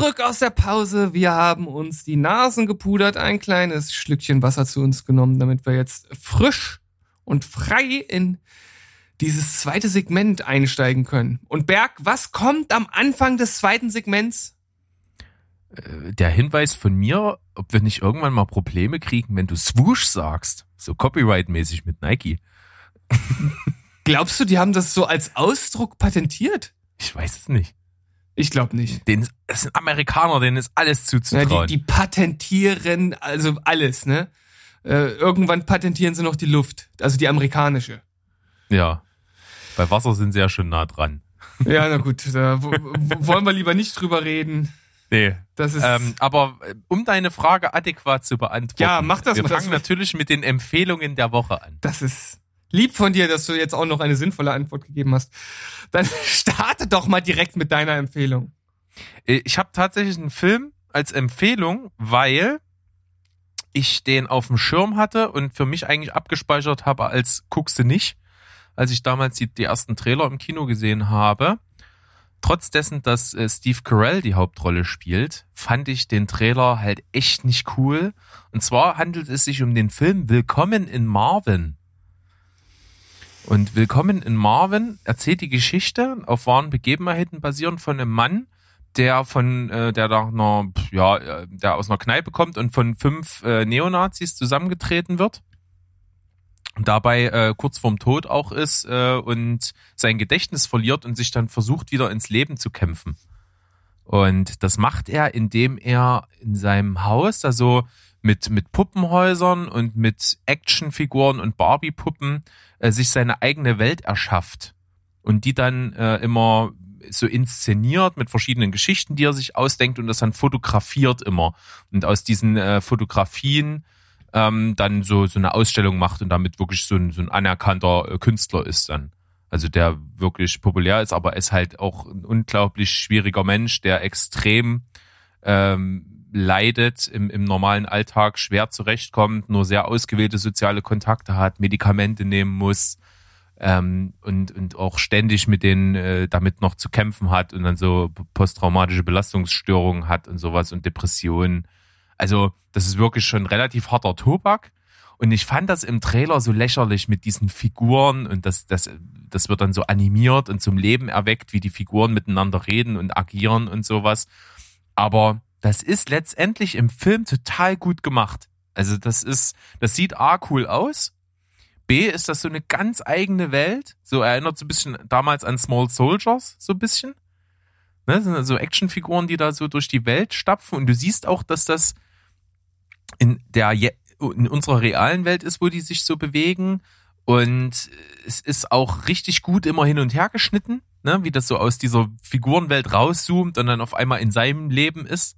Zurück aus der Pause. Wir haben uns die Nasen gepudert, ein kleines Schlückchen Wasser zu uns genommen, damit wir jetzt frisch und frei in dieses zweite Segment einsteigen können. Und Berg, was kommt am Anfang des zweiten Segments? Äh, Der Hinweis von mir, ob wir nicht irgendwann mal Probleme kriegen, wenn du Swoosh sagst. So Copyright-mäßig mit Nike. Glaubst du, die haben das so als Ausdruck patentiert? Ich weiß es nicht. Ich glaube nicht. Ist, das sind Amerikaner, denen ist alles Ja, zuzutrauen. die, die patentieren also alles, ne? Äh, irgendwann patentieren sie noch die Luft, also die amerikanische. ja. Bei Wasser sind sie ja schon nah dran. (laughs) Ja, na gut, da wo, wo, wollen wir lieber nicht drüber reden. Nee, Das ist Ähm, aber äh, um deine Frage adäquat zu beantworten. Ja, mach das Wir fangen natürlich mit den Empfehlungen der Woche an. Das ist lieb von dir, dass du jetzt auch noch eine sinnvolle Antwort gegeben hast. Dann (laughs) starte doch mal direkt mit deiner Empfehlung. Äh, Ich habe tatsächlich einen Film als Empfehlung, weil ich den auf dem Schirm hatte und für mich eigentlich abgespeichert habe als guckst du nicht, als ich damals die, die ersten Trailer im Kino gesehen habe. Trotz dessen, dass äh, Steve Carell die Hauptrolle spielt, fand ich den Trailer halt echt nicht cool. Und zwar handelt es sich um den Film Willkommen in Marvin. Und Willkommen in Marvin erzählt die Geschichte auf wahren Begebenheiten basierend von einem Mann, der von äh, der da einer ja äh, der aus einer Kneipe kommt und von fünf äh, Neonazis zusammengetreten wird dabei äh, kurz vorm Tod auch ist äh, und sein Gedächtnis verliert und sich dann versucht wieder ins Leben zu kämpfen. Und das macht er, indem er in seinem Haus, also mit, mit Puppenhäusern und mit Actionfiguren und Barbie-Puppen, äh, sich seine eigene Welt erschafft. Und die dann äh, immer so inszeniert mit verschiedenen Geschichten, die er sich ausdenkt und das dann fotografiert immer. Und aus diesen äh, Fotografien ähm, dann so, so eine Ausstellung macht und damit wirklich so ein, so ein anerkannter äh, Künstler ist dann. Also der wirklich populär ist, aber ist halt auch ein unglaublich schwieriger Mensch, der extrem ähm, leidet, im, im normalen Alltag schwer zurechtkommt, nur sehr ausgewählte soziale Kontakte hat, Medikamente nehmen muss ähm, und, und auch ständig mit denen äh, damit noch zu kämpfen hat und dann so posttraumatische Belastungsstörungen hat und sowas und Depressionen. Also das ist wirklich schon relativ harter Tobak. Und ich fand das im Trailer so lächerlich mit diesen Figuren und das, das, das wird dann so animiert und zum Leben erweckt, wie die Figuren miteinander reden und agieren und sowas. Aber das ist letztendlich im Film total gut gemacht. Also das ist, das sieht A cool aus. B ist das so eine ganz eigene Welt. So erinnert so ein bisschen damals an Small Soldiers, so ein bisschen. Ne, das sind so Actionfiguren, die da so durch die Welt stapfen. Und du siehst auch, dass das in der in unserer realen Welt ist, wo die sich so bewegen. Und es ist auch richtig gut immer hin und her geschnitten, ne? wie das so aus dieser Figurenwelt rauszoomt und dann auf einmal in seinem Leben ist.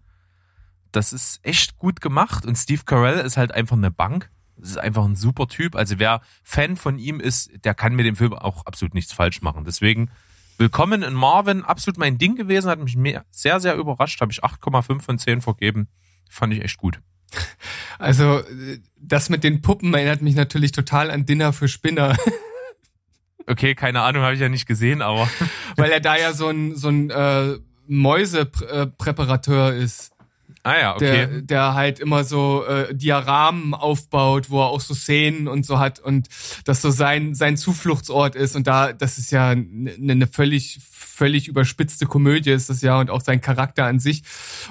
Das ist echt gut gemacht. Und Steve Carell ist halt einfach eine Bank. Das ist einfach ein super Typ. Also wer Fan von ihm ist, der kann mit dem Film auch absolut nichts falsch machen. Deswegen Willkommen in Marvin, absolut mein Ding gewesen, hat mich sehr, sehr überrascht. Habe ich 8,5 von 10 vergeben. Fand ich echt gut. (laughs) Also, äh, das mit den Puppen erinnert mich natürlich total an Dinner für Spinner, (laughs) Okay, keine Ahnung, habe ich ja nicht gesehen, aber (laughs) weil er da ja so ein, so ein äh, Mäusepräparateur ist. Ah ja, der, okay. der halt immer so äh, Diaramen aufbaut, wo er auch so Szenen und so hat und das so sein sein Zufluchtsort ist und da das ist ja eine ne völlig völlig überspitzte Komödie ist das ja und auch sein Charakter an sich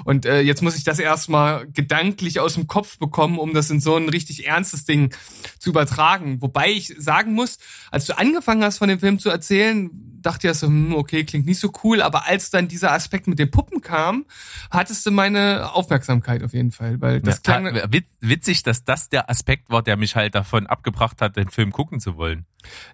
und äh, jetzt muss ich das erstmal gedanklich aus dem Kopf bekommen, um das in so ein richtig ernstes Ding zu übertragen, wobei ich sagen muss, als du angefangen hast von dem Film zu erzählen, dachte ich ja so, hm, okay, klingt nicht so cool, aber als dann dieser Aspekt mit den Puppen kam, hattest du meine Aufmerksamkeit auf jeden Fall, weil das Ja, klang, witzig, dass das der Aspekt war, der mich halt davon abgebracht hat, den Film gucken zu wollen.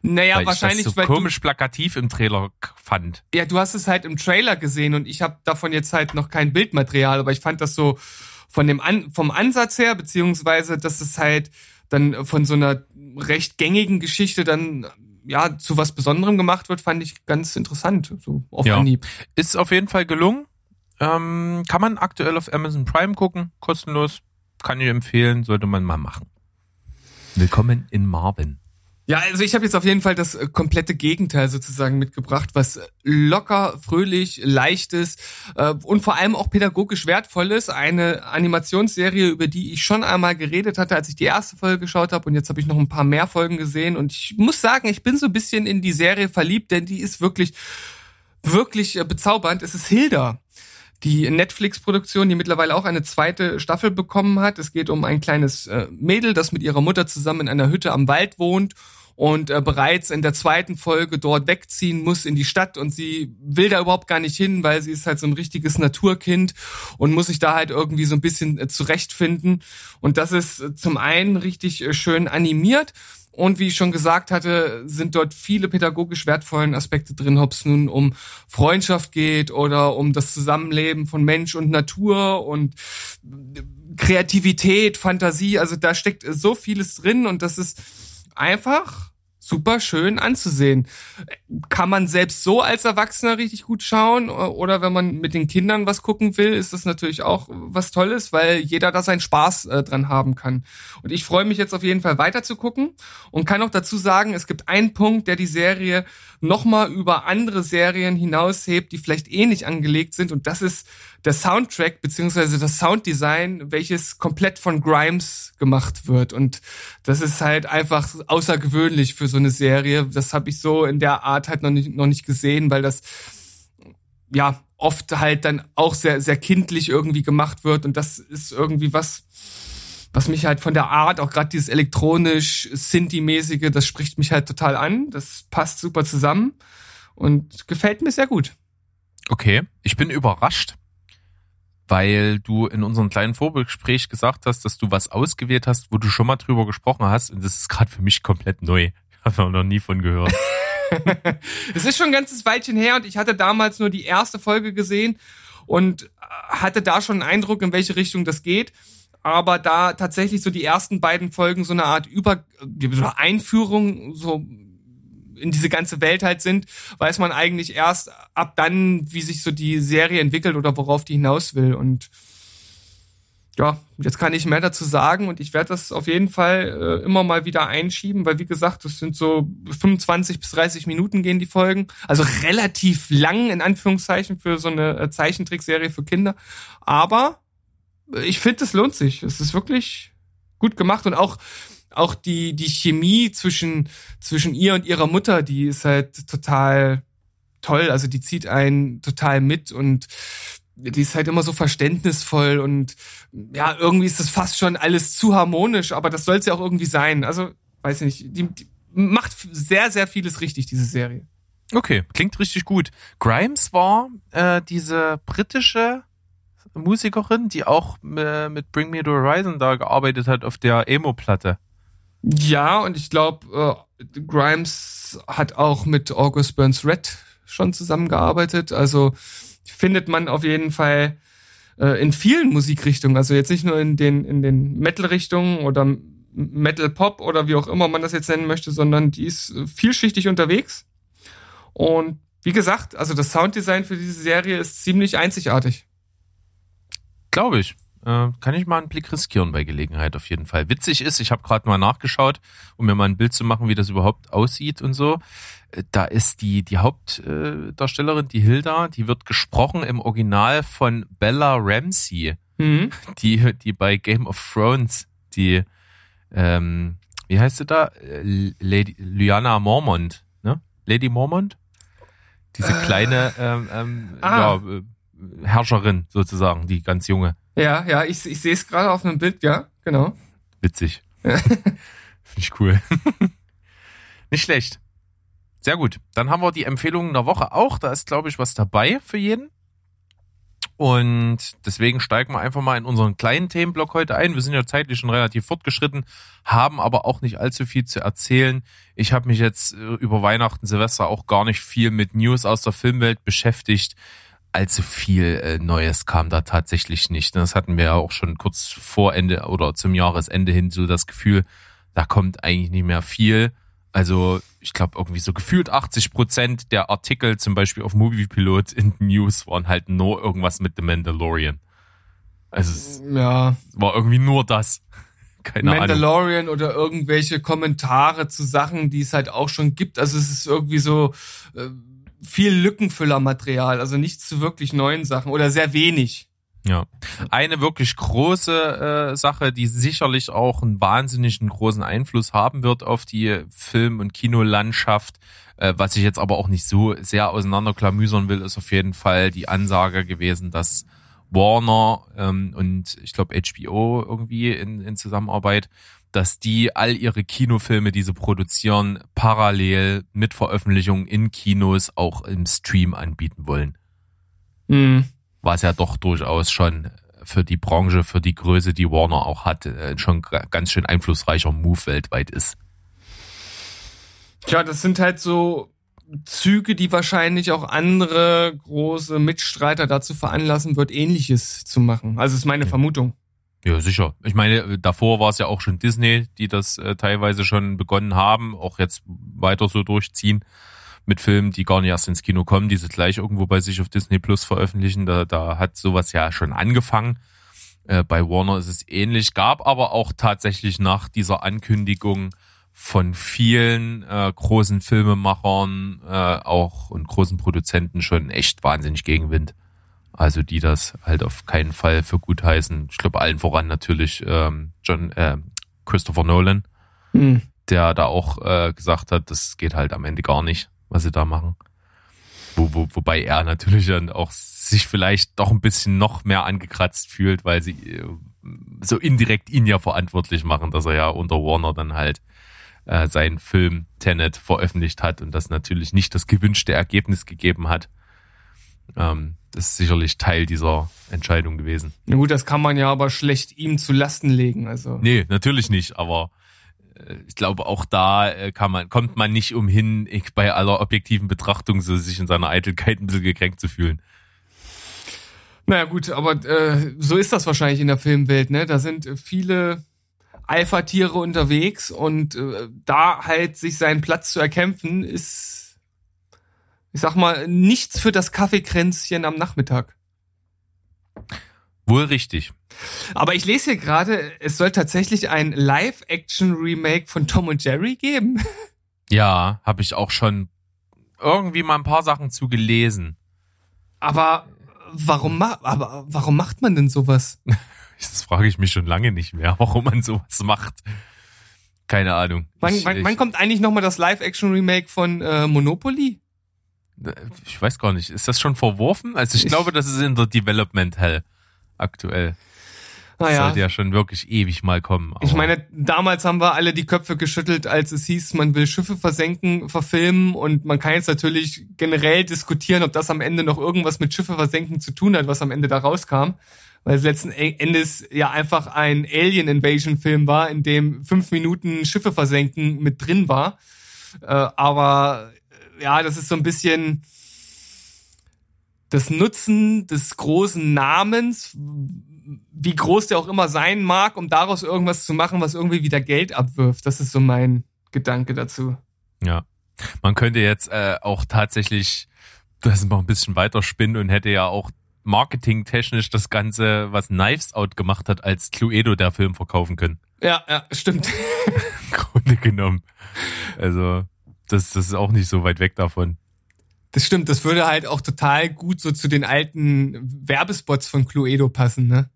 naja, weil wahrscheinlich, ich das so weil komisch plakativ im Trailer fand. du, ja, du hast es halt im Trailer gesehen und ich habe davon jetzt halt noch kein Bildmaterial, aber ich fand das so von dem An vom Ansatz her, beziehungsweise, dass es halt dann von so einer recht gängigen Geschichte dann ja zu was Besonderem gemacht wird, fand ich ganz interessant, so auf Ja. Anhieb. Ist auf jeden Fall gelungen. Ähm, kann man aktuell auf Amazon Prime gucken, kostenlos. Kann ich empfehlen, sollte man mal machen. Willkommen in Marvin. Ja, also ich habe jetzt auf jeden Fall das äh, komplette Gegenteil sozusagen mitgebracht, was locker, fröhlich, leichtes äh, und vor allem auch pädagogisch wertvolles. Eine Animationsserie, über die ich schon einmal geredet hatte, als ich die erste Folge geschaut habe und jetzt habe ich noch ein paar mehr Folgen gesehen und ich muss sagen, ich bin so ein bisschen in die Serie verliebt, denn die ist wirklich, wirklich äh, bezaubernd. Es ist Hilda die Netflix-Produktion, die mittlerweile auch eine zweite Staffel bekommen hat. Es geht um ein kleines äh, Mädel, das mit ihrer Mutter zusammen in einer Hütte am Wald wohnt und äh, bereits in der zweiten Folge dort wegziehen muss in die Stadt und sie will da überhaupt gar nicht hin, weil sie ist halt so ein richtiges Naturkind und muss sich da halt irgendwie so ein bisschen äh, zurechtfinden. Und das ist äh, zum einen richtig äh, schön animiert und wie ich schon gesagt hatte, sind dort viele pädagogisch wertvollen Aspekte drin, ob es nun um Freundschaft geht oder um das Zusammenleben von Mensch und Natur und Kreativität, Fantasie. Also da steckt so vieles drin und das ist einfach super schön anzusehen. Kann man selbst so als Erwachsener richtig gut schauen oder wenn man mit den Kindern was gucken will, ist das natürlich auch was Tolles, weil jeder da seinen Spaß äh, dran haben kann. Und ich freue mich jetzt auf jeden Fall weiter zu gucken und kann auch dazu sagen, es gibt einen Punkt, der die Serie nochmal über andere Serien hinaushebt, die vielleicht ähnlich angelegt sind und das ist der Soundtrack beziehungsweise das Sounddesign, welches komplett von Grimes gemacht wird und das ist halt einfach außergewöhnlich für so eine Serie. Das habe ich so in der Art halt noch nicht, noch nicht gesehen, weil das ja oft halt dann auch sehr sehr kindlich irgendwie gemacht wird und das ist irgendwie was was mich halt von der Art, auch gerade dieses elektronisch Synthi-mäßige, das spricht mich halt total an. Das passt super zusammen und gefällt mir sehr gut. Okay, ich bin überrascht, weil du in unserem kleinen Vorgespräch gesagt hast, dass du was ausgewählt hast, wo du schon mal drüber gesprochen hast. Und das ist gerade für mich komplett neu. (laughs) Habe ich noch nie von gehört. (laughs) Es ist schon ein ganzes Weilchen her und ich hatte damals nur die erste Folge gesehen und hatte da schon einen Eindruck, in welche Richtung das geht. Aber da tatsächlich so die ersten beiden Folgen so eine Art Über so Einführung so in diese ganze Welt halt sind, weiß man eigentlich erst ab dann, wie sich so die Serie entwickelt oder worauf die hinaus will. Und ja, jetzt kann ich mehr dazu sagen und ich werde das auf jeden Fall äh, immer mal wieder einschieben, weil wie gesagt, das sind so 25 bis 30 Minuten gehen die Folgen, also relativ lang in Anführungszeichen für so eine äh, Zeichentrickserie für Kinder, aber ich finde, es lohnt sich. Es ist wirklich gut gemacht und auch auch die die Chemie zwischen zwischen ihr und ihrer Mutter, die ist halt total toll. Also die zieht einen total mit und die ist halt immer so verständnisvoll und ja, irgendwie ist das fast schon alles zu harmonisch, aber das soll es ja auch irgendwie sein. Also, weiß ich nicht, die, die macht sehr, sehr vieles richtig, diese Serie. Okay, klingt richtig gut. Grimes war äh, diese britische Musikerin, die auch äh, mit Bring Me the Horizon da gearbeitet hat auf der Emo-Platte. Ja, und ich glaube, äh, Grimes hat auch mit August Burns Red schon zusammengearbeitet. Also findet man auf jeden Fall äh, in vielen Musikrichtungen. Also jetzt nicht nur in den, in den Metal-Richtungen oder Metal Pop oder wie auch immer man das jetzt nennen möchte, sondern die ist vielschichtig unterwegs. Und wie gesagt, also das Sounddesign für diese Serie ist ziemlich einzigartig. Glaube ich. Äh, kann ich mal einen Blick riskieren bei Gelegenheit auf jeden Fall. Witzig ist, ich habe gerade mal nachgeschaut, um mir mal ein Bild zu machen, wie das überhaupt aussieht und so. Äh, Da ist die, die Hauptdarstellerin, die Hilda, die wird gesprochen im Original von Bella Ramsey, Mhm. (laughs) die, die bei Game of Thrones, die, ähm, wie heißt sie da? Äh, Lady Lyanna Mormont, ne? Lady Mormont? Diese kleine ähm, ähm, Ah. ja, äh, Herrscherin sozusagen, die ganz junge. Ja, ja, ich, ich sehe es gerade auf einem Bild, ja, genau. Witzig. (laughs) Finde ich cool. (laughs) Nicht schlecht. Sehr gut. Dann haben wir die Empfehlungen der Woche auch. Da ist, glaube ich, was dabei für jeden. Und deswegen steigen wir einfach mal in unseren kleinen Themenblock heute ein. Wir sind ja zeitlich schon relativ fortgeschritten, haben aber auch nicht allzu viel zu erzählen. Ich habe mich jetzt äh, über Weihnachten, Silvester auch gar nicht viel mit News aus der Filmwelt beschäftigt. Allzu viel äh, Neues kam da tatsächlich nicht. Das hatten wir ja auch schon kurz vor Ende oder zum Jahresende hin so das Gefühl, da kommt eigentlich nicht mehr viel. Also ich glaube irgendwie so gefühlt 80 Prozent der Artikel zum Beispiel auf Moviepilot in News waren halt nur irgendwas mit The Mandalorian. Also es Ja, war irgendwie nur das. (laughs) Keine Ahnung. Mandalorian oder irgendwelche Kommentare zu Sachen, die es halt auch schon gibt. Also es ist irgendwie so äh, viel Lückenfüllermaterial, also nichts zu wirklich neuen Sachen oder sehr wenig. Ja. Eine wirklich große äh, Sache, die sicherlich auch einen wahnsinnigen großen Einfluss haben wird auf die Film- und Kinolandschaft, äh, was ich jetzt aber auch nicht so sehr auseinanderklamüsern will, ist auf jeden Fall die Ansage gewesen, dass Warner ähm, und ich glaube HBO irgendwie in, in Zusammenarbeit, dass die all ihre Kinofilme, die sie produzieren, parallel mit Veröffentlichung in Kinos auch im Stream anbieten wollen Hm. was ja doch durchaus schon für die Branche, für die Größe, die Warner auch hat, äh, schon ganz schön einflussreicher Move weltweit ist. Tja, das sind halt so Züge, die wahrscheinlich auch andere große Mitstreiter dazu veranlassen wird, ähnliches zu machen. Also ist meine Vermutung. Ja, sicher. Ich meine, davor war es ja auch schon Disney, die das äh, teilweise schon begonnen haben, auch jetzt weiter so durchziehen mit Filmen, die gar nicht erst ins Kino kommen, die sie gleich irgendwo bei sich auf Disney Plus veröffentlichen. Da, da hat sowas ja schon angefangen. Äh, bei Warner ist es ähnlich, gab aber auch tatsächlich nach dieser Ankündigung von vielen äh, großen Filmemachern äh, auch und großen Produzenten schon echt wahnsinnig Gegenwind. Also die das halt auf keinen Fall für gut heißen. Ich glaube allen voran natürlich ähm, John äh, Christopher Nolan, Hm. der da auch äh, gesagt hat, das geht halt am Ende gar nicht, was sie da machen. Wo, wo, wobei er natürlich dann auch sich vielleicht doch ein bisschen noch mehr angekratzt fühlt, weil sie äh, so indirekt ihn ja verantwortlich machen, dass er ja unter Warner dann halt äh, seinen Film Tenet veröffentlicht hat und das natürlich nicht das gewünschte Ergebnis gegeben hat. Ähm, das ist sicherlich Teil dieser Entscheidung gewesen. Na gut, das kann man ja aber schlecht ihm zu Lasten legen. Also Nee, natürlich nicht, aber äh, ich glaube, auch da äh, kann man, kommt man nicht umhin, bei aller objektiven Betrachtung so sich in seiner Eitelkeit ein bisschen gekränkt zu fühlen. Naja gut, aber äh, so ist das wahrscheinlich in der Filmwelt, ne? Da sind äh, viele Alpha-Tiere unterwegs und äh, da halt sich seinen Platz zu erkämpfen, ist, ich sag mal, nichts für das Kaffeekränzchen am Nachmittag. Wohl richtig. Aber ich lese hier gerade, es soll tatsächlich ein Live-Action-Remake von Tom und Jerry geben. (laughs) Ja, habe ich auch schon irgendwie mal ein paar Sachen zu gelesen. Aber warum, ma aber warum macht man denn sowas? (laughs) Das frage ich mich schon lange nicht mehr, (laughs) warum man sowas macht. Keine Ahnung. Wann, Ich- wann, ich- wann kommt eigentlich nochmal das Live-Action-Remake von äh, Monopoly? Ich weiß gar nicht, ist das schon verworfen? Also ich, Ich- glaube, das ist in der Development Hell aktuell. Das Naja, sollte ja schon wirklich ewig mal kommen. Ich meine, damals haben wir alle die Köpfe geschüttelt, als es hieß, man will Schiffe versenken, verfilmen und man kann jetzt natürlich generell diskutieren, ob das am Ende noch irgendwas mit Schiffe versenken zu tun hat, was am Ende da rauskam. Weil es letzten E- Endes ja einfach ein Alien Invasion Film war, in dem fünf Minuten Schiffe versenken mit drin war. Äh, aber ja, das ist so ein bisschen das Nutzen des großen Namens, wie groß der auch immer sein mag, um daraus irgendwas zu machen, was irgendwie wieder Geld abwirft. Das ist so mein Gedanke dazu. Ja. Man könnte jetzt äh, auch tatsächlich das noch ein bisschen weiter spinnen und hätte ja auch marketingtechnisch das Ganze, was Knives Out gemacht hat, als Cluedo der Film verkaufen können. Ja, ja, stimmt. (laughs) Im Grunde genommen. Also, das, das ist auch nicht so weit weg davon. Das stimmt. Das würde halt auch total gut so zu den alten Werbespots von Cluedo passen, ne?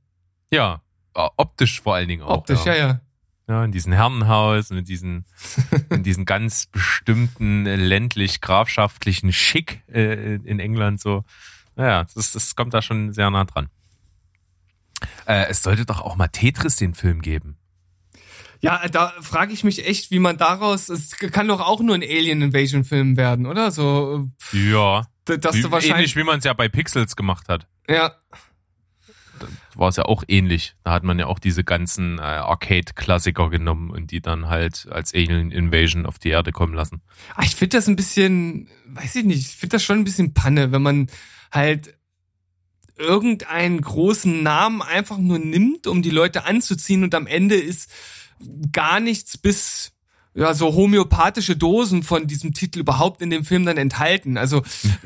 Ja, optisch vor allen Dingen auch. Optisch, ja, ja. Ja, in diesem Herrenhaus, mit diesen, (laughs) in diesen ganz bestimmten äh, ländlich-grafschaftlichen Schick äh, in England so. Naja, das, das kommt da schon sehr nah dran. Äh, es sollte doch auch mal Tetris den Film geben. Ja, da frage ich mich echt, wie man daraus, es kann doch auch nur ein Alien Invasion Film werden, oder? So, Ja. äh, dass Wie, du wahrscheinlich, ähnlich wie man es ja bei Pixels gemacht hat. ja, War es ja auch ähnlich. Da hat man ja auch diese ganzen äh, Arcade-Klassiker genommen und die dann halt als Alien Invasion auf die Erde kommen lassen. Ah, Ich finde das ein bisschen, weiß ich nicht, ich finde das schon ein bisschen Panne, wenn man halt irgendeinen großen Namen einfach nur nimmt, um die Leute anzuziehen und am Ende ist gar nichts bis ja so homöopathische Dosen von diesem Titel überhaupt in dem Film dann enthalten. Also (laughs)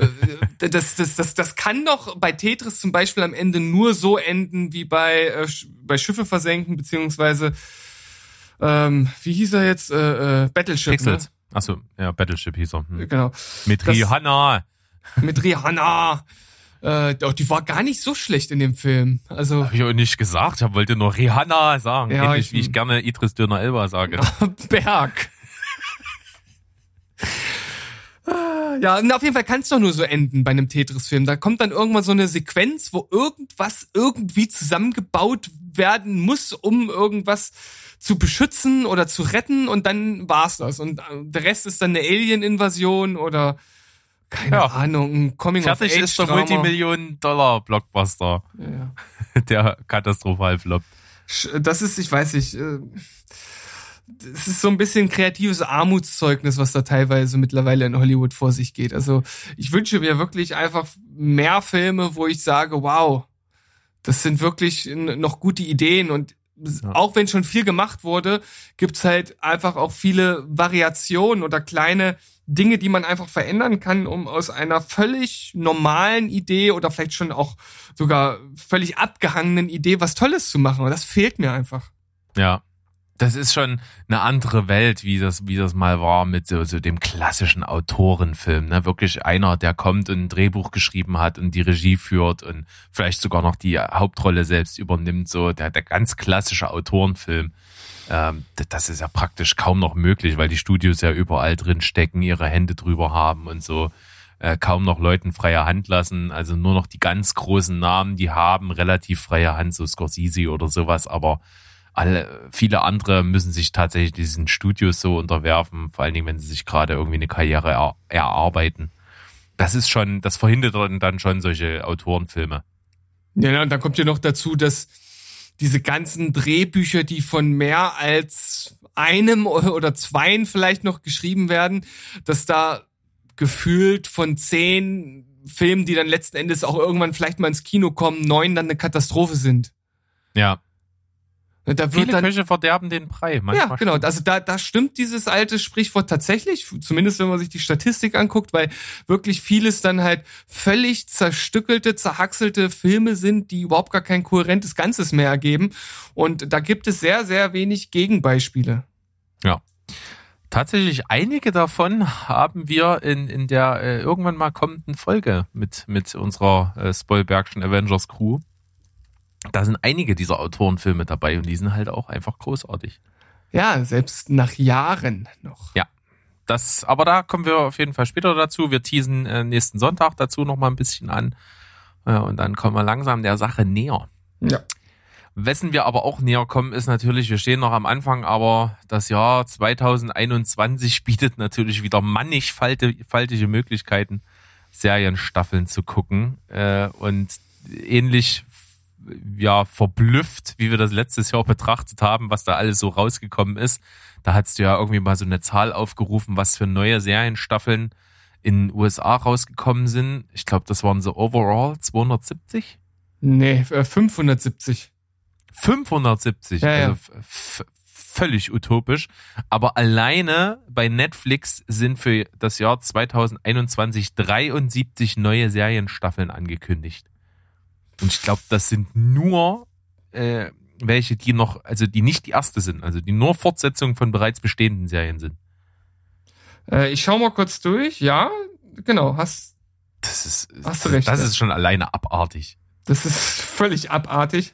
äh, das, das, das, das kann doch bei Tetris zum Beispiel am Ende nur so enden wie bei, äh, bei Schiffe versenken, beziehungsweise ähm, wie hieß er jetzt? Äh, äh, Battleship. Pixels. Achso, ja, Battleship hieß er. Ne? Hm. Genau. Mit Das- Rihanna. mit Rihanna. Äh, die war gar nicht so schlecht in dem Film. Also Habe ich auch nicht gesagt. Ich wollte nur Rihanna sagen. Ja, Ähnlich ich- wie ich gerne Idris Döner Elba sage. (laughs) Berg. Ja, und auf jeden Fall kann es doch nur so enden bei einem Tetris-Film. Da kommt dann irgendwann so eine Sequenz, wo irgendwas irgendwie zusammengebaut werden muss, um irgendwas zu beschützen oder zu retten und dann war's das. Und äh, der Rest ist dann eine Alien-Invasion oder keine Ja. Ahnung, ein Fertig ist der. Multimillionen-Dollar-Blockbuster, Ja, ja. der katastrophal floppt. Das ist, ich weiß nicht, äh, das ist so ein bisschen kreatives Armutszeugnis, was da teilweise mittlerweile in Hollywood vor sich geht. Also ich wünsche mir wirklich einfach mehr Filme, wo ich sage, wow, das sind wirklich noch gute Ideen und s- auch wenn schon viel gemacht wurde, gibt's halt einfach auch viele Variationen oder kleine Dinge, die man einfach verändern kann, um aus einer völlig normalen Idee oder vielleicht schon auch sogar völlig abgehangenen Idee was Tolles zu machen. Und das fehlt mir einfach. Ja. Das ist schon eine andere Welt, wie das, wie das mal war mit so, so dem klassischen Autorenfilm. Ne? Wirklich einer, der kommt und ein Drehbuch geschrieben hat und die Regie führt und vielleicht sogar noch die Hauptrolle selbst übernimmt. So der, der ganz klassische Autorenfilm. Ähm, das ist ja praktisch kaum noch möglich, weil die Studios ja überall drin stecken, ihre Hände drüber haben und so. Äh, kaum noch Leuten freie Hand lassen. Also nur noch die ganz großen Namen, die haben relativ freie Hand, so Scorsese oder sowas, aber alle, viele andere müssen sich tatsächlich diesen Studios so unterwerfen, vor allen Dingen, wenn sie sich gerade irgendwie eine Karriere er, erarbeiten. Das ist schon, das verhindert dann- schon solche Autorenfilme. Ja, und dann kommt ja noch dazu, dass diese ganzen Drehbücher, die von mehr als einem oder zweien vielleicht noch geschrieben werden, dass da gefühlt von zehn Filmen, die dann letzten Endes auch irgendwann vielleicht mal ins Kino kommen, neun dann eine Katastrophe sind. Ja. Da wird Viele dann Köche verderben den Brei. Ja, Manchmal genau. stimmt. Also da, da stimmt dieses alte Sprichwort tatsächlich, zumindest wenn man sich die Statistik anguckt, weil wirklich vieles dann halt völlig zerstückelte, zerhackselte Filme sind, die überhaupt gar kein kohärentes Ganzes mehr ergeben. Und da gibt es sehr, sehr wenig Gegenbeispiele. Ja. Tatsächlich einige davon haben wir in, in der äh, irgendwann mal kommenden Folge mit, mit unserer äh, Spoilbergschen Avengers Crew. Da sind einige dieser Autorenfilme dabei und die sind halt auch einfach großartig. Ja, selbst nach Jahren noch. das, aber da kommen wir auf jeden Fall später dazu. Wir teasen äh, nächsten Sonntag dazu noch mal ein bisschen an. Äh, und dann kommen wir langsam der Sache näher. Ja. Wessen wir aber auch näher kommen, ist natürlich, wir stehen noch am Anfang, aber das Jahr 2021 (laughs) bietet natürlich wieder mannigfaltige Möglichkeiten, Serienstaffeln zu gucken. Äh, und ähnlich ja verblüfft, wie wir das letztes Jahr betrachtet haben, was da alles so rausgekommen ist. Da hast du ja irgendwie mal so eine Zahl aufgerufen, was für neue Serienstaffeln in den USA rausgekommen sind. Ich glaube, das waren so overall 270. Nee, äh, 570. 570, Ja, ja. also völlig utopisch. Aber alleine bei Netflix sind für das Jahr 2021 73 neue Serienstaffeln angekündigt. Und ich glaube, das sind nur äh, welche, die noch, also die nicht die erste sind, also die nur Fortsetzungen von bereits bestehenden Serien sind. Äh, ich schau mal kurz durch. Ja, genau. Hast, Das ist, Hast du recht, das ja. ist schon alleine abartig. das ist völlig abartig.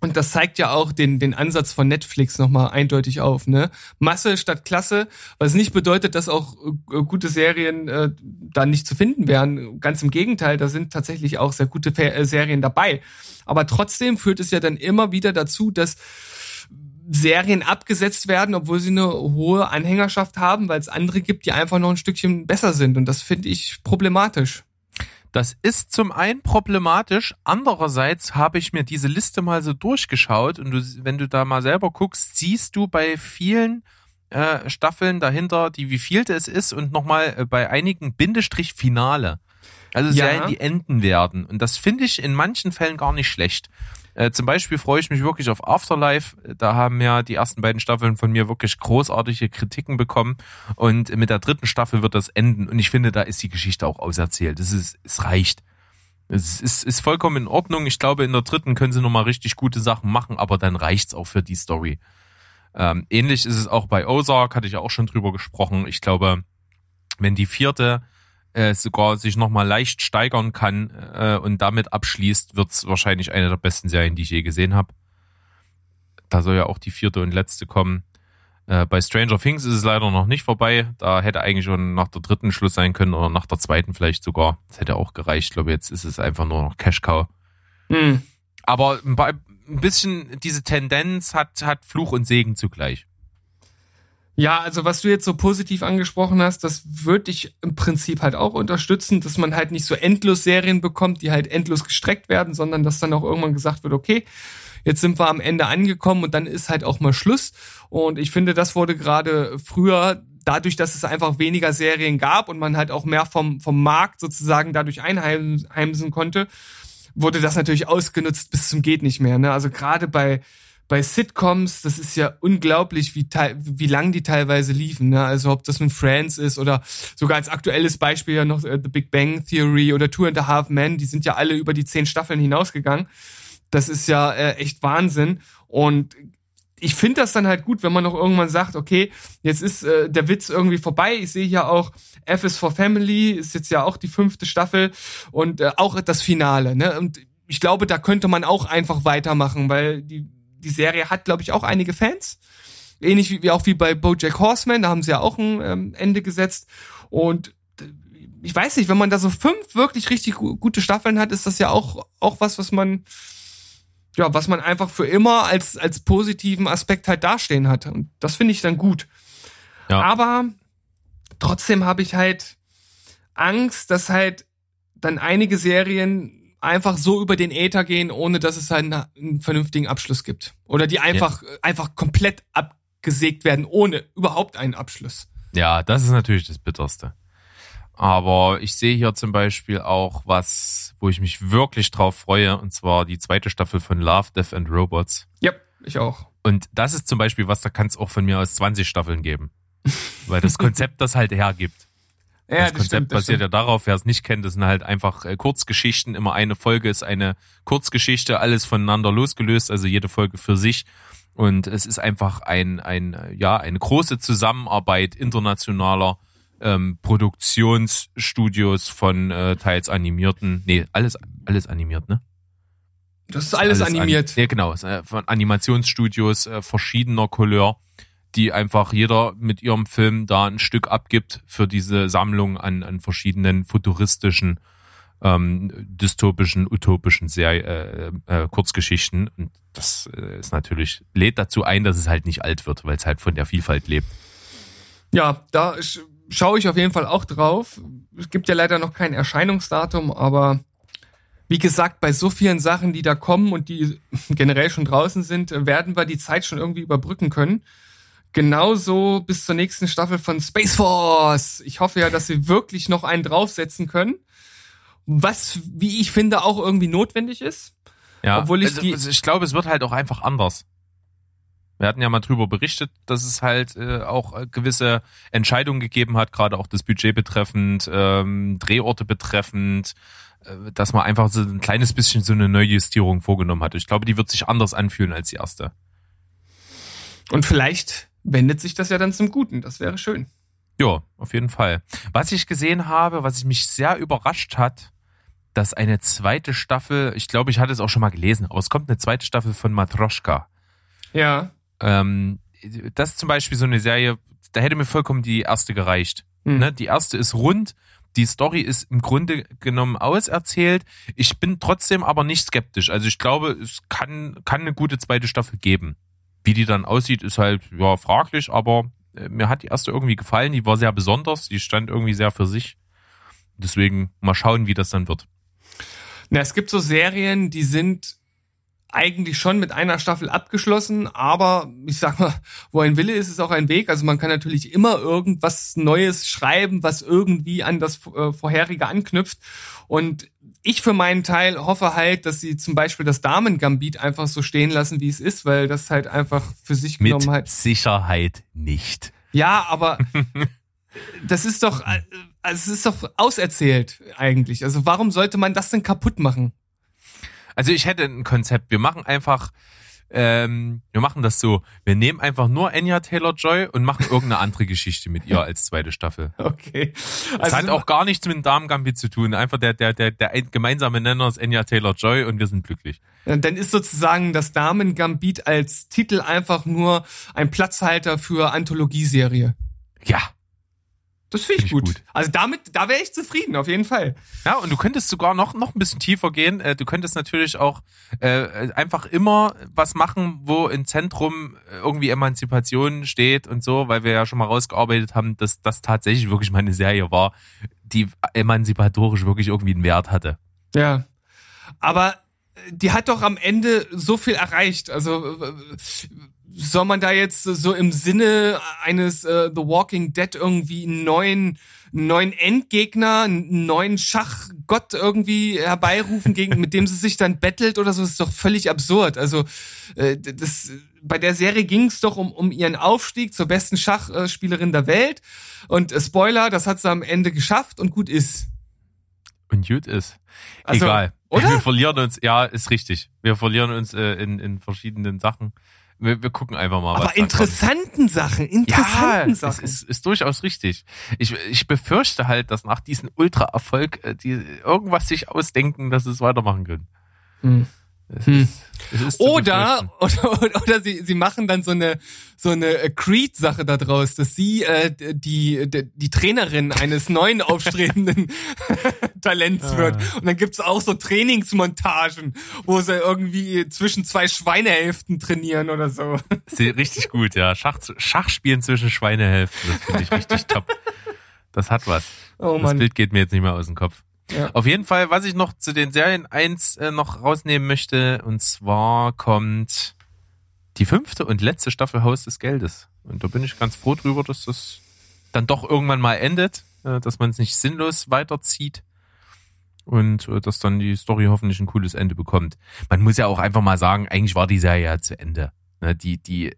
Und das zeigt ja auch den, den Ansatz von Netflix nochmal eindeutig auf, ne? Masse statt Klasse, was nicht bedeutet, dass auch äh, gute Serien äh, da nicht zu finden wären. Ganz im Gegenteil, da sind tatsächlich auch sehr gute Fer äh, Serien dabei. Aber trotzdem führt es ja dann immer wieder dazu, dass Serien abgesetzt werden, obwohl sie eine hohe Anhängerschaft haben, weil es andere gibt, die einfach noch ein Stückchen besser sind. Und das finde ich problematisch. Das ist zum einen problematisch, andererseits habe ich mir diese Liste mal so durchgeschaut und du, wenn du da mal selber guckst, siehst du bei vielen äh, Staffeln dahinter, die wie vielte es ist und nochmal äh, bei einigen Bindestrich Finale. Also Ja. Serien, die enden werden. Und das finde ich in manchen Fällen gar nicht schlecht. Äh, zum Beispiel freue ich mich wirklich auf Afterlife. Da haben ja die ersten beiden Staffeln von mir wirklich großartige Kritiken bekommen. Und mit der dritten Staffel wird das enden. Und ich finde, da ist die Geschichte auch auserzählt. Es ist, es reicht. Es ist, ist vollkommen in Ordnung. Ich glaube, in der dritten können sie nochmal richtig gute Sachen machen, aber dann reicht's auch für die Story. Ähm, ähnlich ist es auch bei Ozark, hatte ich ja auch schon drüber gesprochen. Ich glaube, wenn die vierte äh, sogar sich nochmal leicht steigern kann äh, und damit abschließt, wird's wahrscheinlich eine der besten Serien, die ich je gesehen habe. Da soll ja auch die vierte und letzte kommen. Äh, bei Stranger Things ist es leider noch nicht vorbei. Da hätte eigentlich schon nach der dritten Schluss sein können oder nach der zweiten vielleicht sogar. Das hätte auch gereicht. Ich glaube, jetzt ist es einfach nur noch Cash Cow. Hm. Aber bei, ein bisschen diese Tendenz hat, hat Fluch und Segen zugleich. Ja, also was du jetzt so positiv angesprochen hast, das würde ich im Prinzip halt auch unterstützen, dass man halt nicht so endlos Serien bekommt, die halt endlos gestreckt werden, sondern dass dann auch irgendwann gesagt wird, okay, jetzt sind wir am Ende angekommen und dann ist halt auch mal Schluss. Und ich finde, das wurde gerade früher dadurch, dass es einfach weniger Serien gab und man halt auch mehr vom, vom Markt sozusagen dadurch einheimsen konnte, wurde das natürlich ausgenutzt bis zum geht nicht mehr. Ne? Also gerade bei bei Sitcoms, das ist ja unglaublich, wie, wie lang die teilweise liefen. Ne? Also ob das nun Friends ist oder sogar als aktuelles Beispiel ja noch äh, The Big Bang Theory oder Two and a Half Men, die sind ja alle über die zehn Staffeln hinausgegangen. Das ist ja äh, echt Wahnsinn. Und ich finde das dann halt gut, wenn man noch irgendwann sagt, okay, jetzt ist äh, der Witz irgendwie vorbei. Ich sehe hier auch F is for Family, ist jetzt ja auch die fünfte Staffel und äh, auch das Finale. Ne? Und ich glaube, da könnte man auch einfach weitermachen, weil die, die Serie hat, glaube ich, auch einige Fans. Ähnlich wie, wie auch wie bei BoJack Horseman, da haben sie ja auch ein ähm, Ende gesetzt. Und äh, ich weiß nicht, wenn man da so fünf wirklich richtig gu gute Staffeln hat, ist das ja auch, auch was, was man, ja, was man einfach für immer als, als positiven Aspekt halt dastehen hat. Und das finde ich dann gut. Ja. Aber trotzdem habe ich halt Angst, dass halt dann einige Serien einfach so über den Äther gehen, ohne dass es halt einen, einen vernünftigen Abschluss gibt. Oder die einfach, einfach komplett abgesägt werden, ohne überhaupt einen Abschluss. Ja, das ist natürlich das Bitterste. Aber ich sehe hier zum Beispiel auch was, wo ich mich wirklich drauf freue, und zwar die zweite Staffel von Love, Death and Robots. Ja, ich auch. Und das ist zum Beispiel was, da kann es auch von mir aus 20 Staffeln geben. (laughs) Weil das Konzept das halt hergibt. Ja, das Konzept basiert ja darauf, wer es nicht kennt, das sind halt einfach äh, Kurzgeschichten. Immer eine Folge ist eine Kurzgeschichte, alles voneinander losgelöst, also jede Folge für sich. Und es ist einfach ein, ein, ja, eine große Zusammenarbeit internationaler ähm, Produktionsstudios von äh, teils animierten, nee, alles, alles animiert, ne? Das ist alles, animiert. An, ja, genau, äh, von Animationsstudios äh, verschiedener Couleur, die einfach jeder mit ihrem Film da ein Stück abgibt für diese Sammlung an, an verschiedenen futuristischen, ähm, dystopischen, utopischen Serie, äh, äh, Kurzgeschichten. Und das äh, ist natürlich, lädt dazu ein, dass es halt nicht alt wird, weil es halt von der Vielfalt lebt. Ja, da sch schaue ich auf jeden Fall auch drauf. Es gibt ja leider noch kein Erscheinungsdatum, aber wie gesagt, bei so vielen Sachen, die da kommen und die (laughs) generell schon draußen sind, werden wir die Zeit schon irgendwie überbrücken können. Genauso bis zur nächsten Staffel von Space Force. Ich hoffe ja, dass sie wirklich noch einen draufsetzen können. Was, wie ich finde, auch irgendwie notwendig ist. Ja, Obwohl ich also, die- ich glaube, es wird halt auch einfach anders. Wir hatten ja mal drüber berichtet, dass es halt äh, auch äh, gewisse Entscheidungen gegeben hat, gerade auch das Budget betreffend, ähm, Drehorte betreffend, äh, dass man einfach so ein kleines bisschen so eine Neujustierung vorgenommen hat. Ich glaube, die wird sich anders anfühlen als die erste. Und vielleicht wendet sich das ja dann zum Guten. Das wäre schön. Ja, auf jeden Fall. Was ich gesehen habe, was mich sehr überrascht hat, dass eine zweite Staffel, ich glaube, ich hatte es auch schon mal gelesen, aber es kommt eine zweite Staffel von Matroschka. Ja. Ähm, das ist zum Beispiel so eine Serie, da hätte mir vollkommen die erste gereicht. Hm. Ne? Die erste ist rund, die Story ist im Grunde genommen auserzählt. Ich bin trotzdem aber nicht skeptisch. Also ich glaube, es kann, kann eine gute zweite Staffel geben. Wie die dann aussieht, ist halt ja fraglich, aber äh, mir hat die erste irgendwie gefallen. Die war sehr besonders, die stand irgendwie sehr für sich. Deswegen mal schauen, wie das dann wird. Na, es gibt so Serien, die sind eigentlich schon mit einer Staffel abgeschlossen, aber ich sag mal, wo ein Wille ist, ist auch ein Weg. Also man kann natürlich immer irgendwas Neues schreiben, was irgendwie an das äh, vorherige anknüpft. Und ich für meinen Teil hoffe halt, dass sie zum Beispiel das Damen-Gambit einfach so stehen lassen, wie es ist, weil das halt einfach für sich Mit genommen halt. Sicherheit nicht. Ja, aber (laughs) das ist doch, also es ist doch auserzählt eigentlich. Also warum sollte man das denn kaputt machen? Also ich hätte ein Konzept. Wir machen einfach, ähm, wir machen das so. Wir nehmen einfach nur Anya Taylor Joy und machen irgendeine andere Geschichte mit ihr als zweite Staffel. (laughs) Okay. Das Also hat auch gar nichts mit dem Damen Gambit zu tun. Einfach der, der, der, der ein- gemeinsame Nenner ist Anya Taylor Joy und wir sind glücklich. Dann ist sozusagen das Damen-Gambit als Titel einfach nur ein Platzhalter für Anthologieserie. Ja. Das finde ich, Find gut. gut. Also damit, da wäre ich zufrieden, auf jeden Fall. Ja, und du könntest sogar noch, noch ein bisschen tiefer gehen. Äh, Du könntest natürlich auch äh, einfach immer was machen, wo im Zentrum irgendwie Emanzipation steht und so, weil wir ja schon mal rausgearbeitet haben, dass das tatsächlich wirklich mal eine Serie war, die emanzipatorisch wirklich irgendwie einen Wert hatte. Ja. Aber äh, die hat doch am Ende so viel erreicht. Also soll man da jetzt so im Sinne eines äh, The Walking Dead irgendwie einen neuen neuen Endgegner, einen neuen Schachgott irgendwie herbeirufen, gegen, mit dem sie sich dann bettelt oder so, das ist doch völlig absurd. Also äh, das, bei der Serie ging es doch um, um ihren Aufstieg zur besten Schachspielerin der Welt. Und äh, Spoiler, das hat sie am Ende geschafft und gut ist. Und gut ist. Also, Egal. oder? Wir verlieren uns, ja, ist richtig. Wir verlieren uns äh, in, in verschiedenen Sachen. Wir, wir gucken einfach mal, was Aber interessanten Sachen, interessanten Ja, Sachen. das ist, ist durchaus richtig. Ich, ich befürchte halt, dass nach diesem Ultra-Erfolg äh, die irgendwas sich ausdenken, dass sie es weitermachen können. Hm. Es Hm. ist, Oder, (laughs) oder, oder, oder sie, sie machen dann so eine, so eine äh, Creed-Sache da draus, dass sie äh, die, die, die Trainerin eines neuen aufstrebenden (laughs) Talents wird. Und dann gibt's auch so Trainingsmontagen, wo sie irgendwie zwischen zwei Schweinehälften trainieren oder so. (laughs) Richtig gut, ja. Schach, Schachspielen zwischen Schweinehälften, das finde ich richtig top. Das hat was. Oh das. Bild geht mir jetzt nicht mehr aus dem Kopf. Auf jeden Fall, was ich noch zu den Serien eins äh, noch rausnehmen möchte, und zwar kommt die fünfte und letzte Staffel Haus des Geldes. Und da bin ich ganz froh drüber, dass das dann doch irgendwann mal endet, äh, dass man es nicht sinnlos weiterzieht und äh, dass dann die Story hoffentlich ein cooles Ende bekommt. Man muss ja auch einfach mal sagen, eigentlich war die Serie ja zu Ende. Ne, die, die, äh,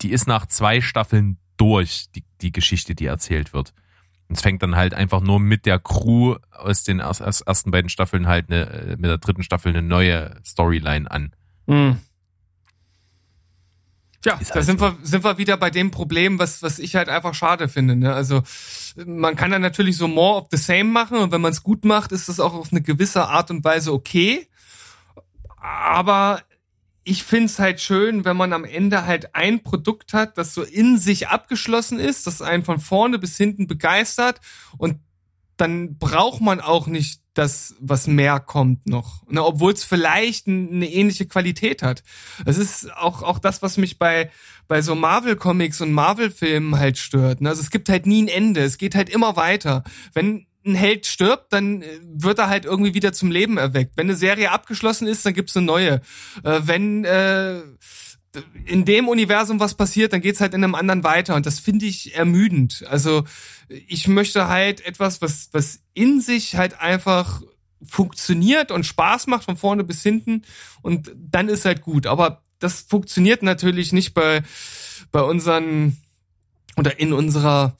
die ist nach zwei Staffeln durch, die, die Geschichte, die erzählt wird. Und es fängt dann halt einfach nur mit der Crew aus den erst, erst, ersten beiden Staffeln halt eine, äh, mit der dritten Staffel eine neue Storyline an. Hm. Tja, Ist da sind so. wir, sind wir wieder bei dem Problem, was, was ich halt einfach schade finde. Ne? Also man kann dann natürlich so more of the same machen und wenn man es gut macht, ist das auch auf eine gewisse Art und Weise okay. Aber ich find's halt schön, wenn man am Ende halt ein Produkt hat, das so in sich abgeschlossen ist, das einen von vorne bis hinten begeistert und dann braucht man auch nicht das, was mehr kommt noch. Ne, Obwohl es vielleicht eine ähnliche Qualität hat. Es ist auch, auch das, was mich bei, bei so Marvel-Comics und Marvel-Filmen halt stört. Ne? Also es gibt halt nie ein Ende. Es geht halt immer weiter. Wenn ein Held stirbt, dann äh, wird er halt irgendwie wieder zum Leben erweckt. Wenn eine Serie abgeschlossen ist, dann gibt's eine neue. Äh, wenn äh, in dem Universum was passiert, dann geht's halt in einem anderen weiter und das finde ich ermüdend. Also ich möchte halt etwas, was was in sich halt einfach funktioniert und Spaß macht von vorne bis hinten und dann ist halt gut. Aber das funktioniert natürlich nicht bei bei unseren oder in unserer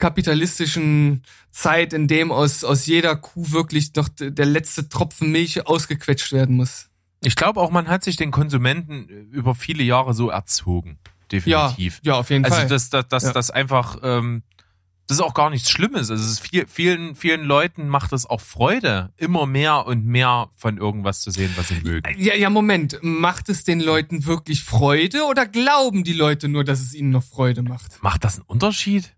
kapitalistischen Zeit, in dem aus aus jeder Kuh wirklich noch der letzte Tropfen Milch ausgequetscht werden muss. Ich glaube auch, man hat sich den Konsumenten über viele Jahre so erzogen. Definitiv. Ja, ja, auf jeden also Fall. das, das, das, Ja. das einfach, ähm, das ist auch gar nichts Schlimmes. Also es ist viel, vielen, vielen Leuten macht es auch Freude, immer mehr und mehr von irgendwas zu sehen, was sie mögen. Ja, ja, Moment. Macht es den Leuten wirklich Freude oder glauben die Leute nur, dass es ihnen noch Freude macht? Macht das einen Unterschied?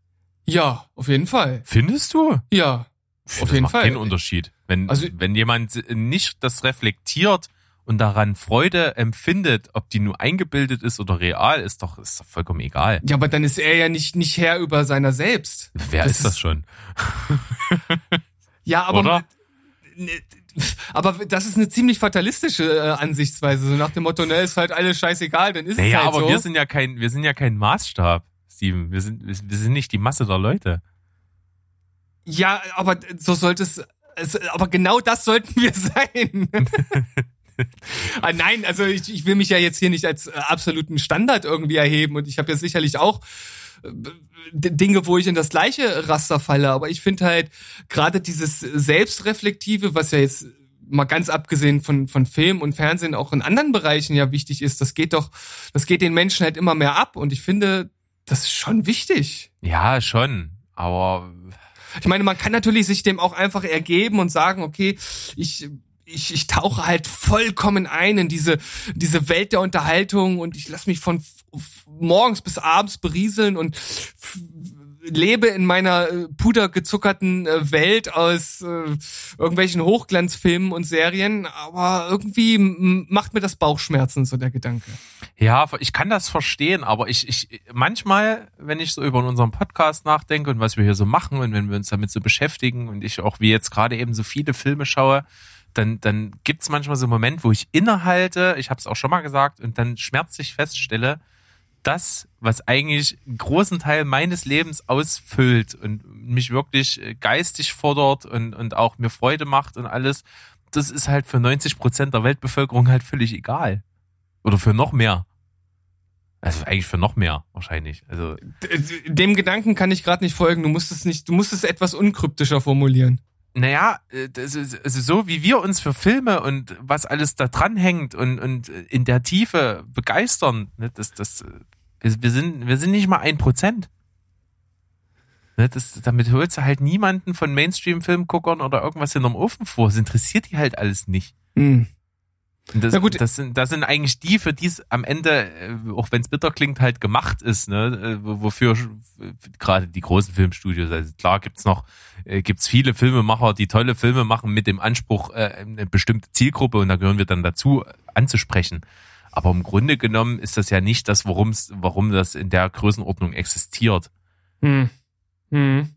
Ja, auf jeden Fall. Findest du? Ja. Finde, Auf das jeden macht Fall. keinen Unterschied. Wenn, Also- wenn jemand nicht das reflektiert und daran Freude empfindet, ob die nur eingebildet ist oder real, ist doch, ist doch vollkommen egal. Ja, aber dann ist er ja nicht, nicht Herr über seiner selbst. Wer Das ist das schon? Ja, aber, Oder? aber das ist eine ziemlich fatalistische äh, Ansichtsweise. So nach dem Motto, ne, ist halt alles scheißegal, dann ist Naja, es halt aber so. wir sind ja kein, wir sind ja kein Maßstab, Steven. Wir sind, wir sind nicht die Masse der Leute. ja, aber so sollte es, aber genau das sollten wir (laughs) sein. ah, nein, also ich, ich will mich ja jetzt hier nicht als äh, absoluten Standard irgendwie erheben und ich habe ja sicherlich auch äh, Dinge, wo ich in das gleiche Raster falle, aber ich finde halt gerade dieses Selbstreflektive, was ja jetzt mal ganz abgesehen von, von Film und Fernsehen auch in anderen Bereichen ja wichtig ist, das geht doch, das geht den Menschen halt immer mehr ab und ich finde, das ist schon wichtig. Ja, schon. Aber Ich meine, man kann natürlich sich dem auch einfach ergeben und sagen, okay, ich ich, ich tauche halt vollkommen ein in diese diese Welt der Unterhaltung und ich lasse mich von morgens bis abends berieseln und lebe in meiner äh, pudergezuckerten äh, Welt aus äh, irgendwelchen Hochglanzfilmen und Serien, aber irgendwie macht mir das Bauchschmerzen so der Gedanke. ja, ich kann das verstehen, aber ich, ich, manchmal, wenn ich so über unseren Podcast nachdenke und was wir hier so machen und wenn wir uns damit so beschäftigen und ich auch wie jetzt gerade eben so viele Filme schaue, dann, dann gibt's manchmal so einen Moment, wo ich innehalte, ich habe es auch schon mal gesagt, und dann schmerzlich feststelle, das, was eigentlich einen großen Teil meines Lebens ausfüllt und mich wirklich äh, geistig fordert und, und auch mir Freude macht und alles, das ist halt für 90 Prozent der Weltbevölkerung halt völlig egal. Oder für noch mehr. Also eigentlich für noch mehr wahrscheinlich. Also Dem Gedanken kann ich gerade nicht folgen. Du musst es nicht, du musst es etwas unkryptischer formulieren. naja, äh, das ist, also so wie wir uns für Filme und was alles da dran hängt und, und in der Tiefe begeistern, ne, das, das, äh, wir, wir sind, wir sind nicht mal ein Prozent. Ne, das, damit holst du halt niemanden von Mainstream-Filmguckern oder irgendwas hinterm Ofen vor. Das interessiert die halt alles nicht. Hm. Und das, Na gut. das sind, das sind eigentlich die, für die es am Ende, äh, auch wenn es bitter klingt, halt gemacht ist, ne? äh, wo- Wofür gerade die großen Filmstudios, also klar gibt's noch, äh, gibt's viele Filmemacher, die tolle Filme machen mit dem Anspruch, eine bestimmte Zielgruppe und da gehören wir dann dazu anzusprechen. Aber im Grunde genommen ist das ja nicht das, worum's, warum das in der Größenordnung existiert. Hm. Hm.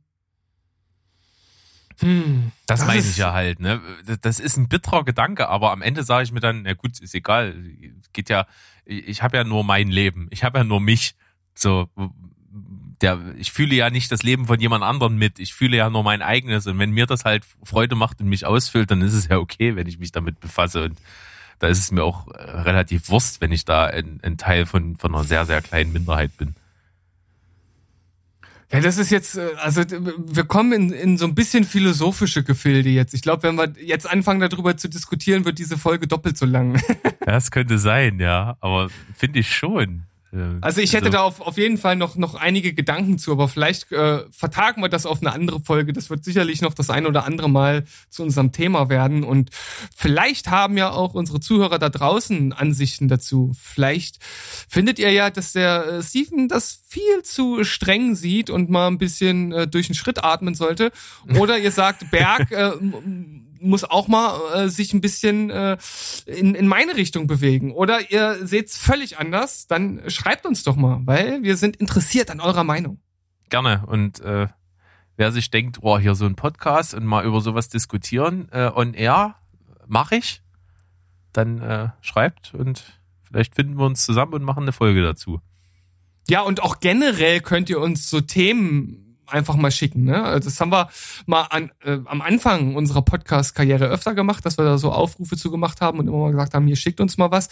Hm. Das, meine ist- ich ja halt, ne? Das- Das ist ein bitterer Gedanke, aber am Ende sage ich mir dann, na gut, ist egal. Geht ja, ich habe ja nur mein Leben. Ich habe ja nur mich. So, der, ich fühle ja nicht das Leben von jemand anderem mit. Ich fühle ja nur mein eigenes. Und wenn mir das halt Freude macht und mich ausfüllt, dann ist es ja okay, wenn ich mich damit befasse. Und da ist es mir auch äh, relativ Wurst, wenn ich da ein, ein Teil von, von einer sehr, sehr kleinen Minderheit bin. Ja, das ist jetzt, äh, also wir kommen in, in so ein bisschen philosophische Gefilde jetzt. Ich glaube, wenn wir jetzt anfangen darüber zu diskutieren, wird diese Folge doppelt so lang. (laughs) Das könnte sein, ja. Aber finde ich schon. Also ich hätte da auf, auf jeden Fall noch, noch einige Gedanken zu, aber vielleicht äh, vertagen wir das auf eine andere Folge. Das wird sicherlich noch das ein oder andere Mal zu unserem Thema werden. Und vielleicht haben ja auch unsere Zuhörer da draußen Ansichten dazu. Vielleicht findet ihr ja, dass der äh, Steven das viel zu streng sieht und mal ein bisschen äh, durch den Schritt atmen sollte. Oder ihr sagt, Berg (laughs) äh, muss auch mal äh, sich ein bisschen äh, in, in meine Richtung bewegen. Oder ihr seht's völlig anders, dann schreibt uns doch mal, weil wir sind interessiert an eurer Meinung. Gerne. Und äh, wer sich denkt, oh, hier so ein Podcast und mal über sowas diskutieren, äh, on air, mache ich, dann äh, schreibt und vielleicht finden wir uns zusammen und machen eine Folge dazu. Ja, und auch generell könnt ihr uns so Themen einfach mal schicken. Ne? Also Das haben wir mal an, äh, am Anfang unserer Podcast-Karriere öfter gemacht, dass wir da so Aufrufe zu gemacht haben und immer mal gesagt haben, hier schickt uns mal was.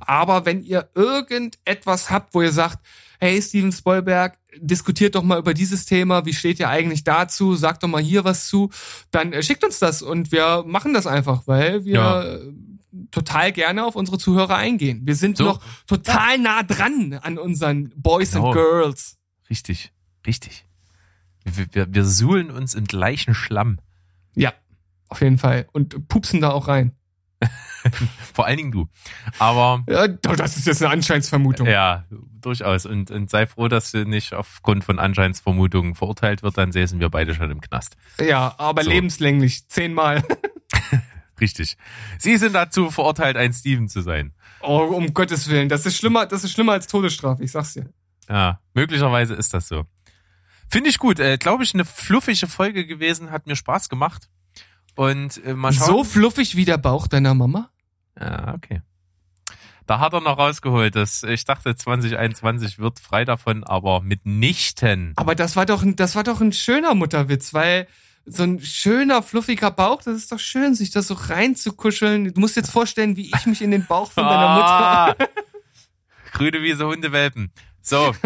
Aber wenn ihr irgendetwas habt, wo ihr sagt, hey Steven Spoilberg, diskutiert doch mal über dieses Thema, wie steht ihr eigentlich dazu, sagt doch mal hier was zu, dann äh, schickt uns das und wir machen das einfach, weil wir Ja. äh, total gerne auf unsere Zuhörer eingehen. Wir sind So. noch total nah dran an unseren Boys Genau. and Girls. Richtig, richtig. Wir, wir, wir suhlen uns im gleichen Schlamm. Ja, auf jeden Fall. Und pupsen da auch rein. (laughs) Vor allen Dingen du. Aber Ja, das ist jetzt eine Anscheinsvermutung. ja, durchaus. Und, und sei froh, dass du nicht aufgrund von Anscheinsvermutungen verurteilt wird, dann säßen wir beide schon im Knast. Ja, aber So. lebenslänglich. Zehnmal. (laughs) Richtig. Sie sind dazu verurteilt, ein Steven zu sein. Oh, um Gottes Willen. Das ist schlimmer, das ist schlimmer als Todesstrafe, ich sag's dir. Ja, möglicherweise ist das so. Finde ich gut. Äh, Glaube ich, eine fluffige Folge gewesen, hat mir Spaß gemacht. Und äh, mal schauen. So fluffig wie der Bauch deiner Mama? Ja, okay. Da hat er noch rausgeholt. Das, ich dachte, 2021 wird frei davon, aber mitnichten. Aber das war doch, ein- das war doch ein schöner Mutterwitz, weil so ein schöner, fluffiger Bauch, das ist doch schön, sich das so reinzukuscheln. Du musst jetzt vorstellen, wie ich mich in den Bauch von deiner (laughs) Ah. Mutter. Grüne Wiese, Hundewelpen. So. (laughs)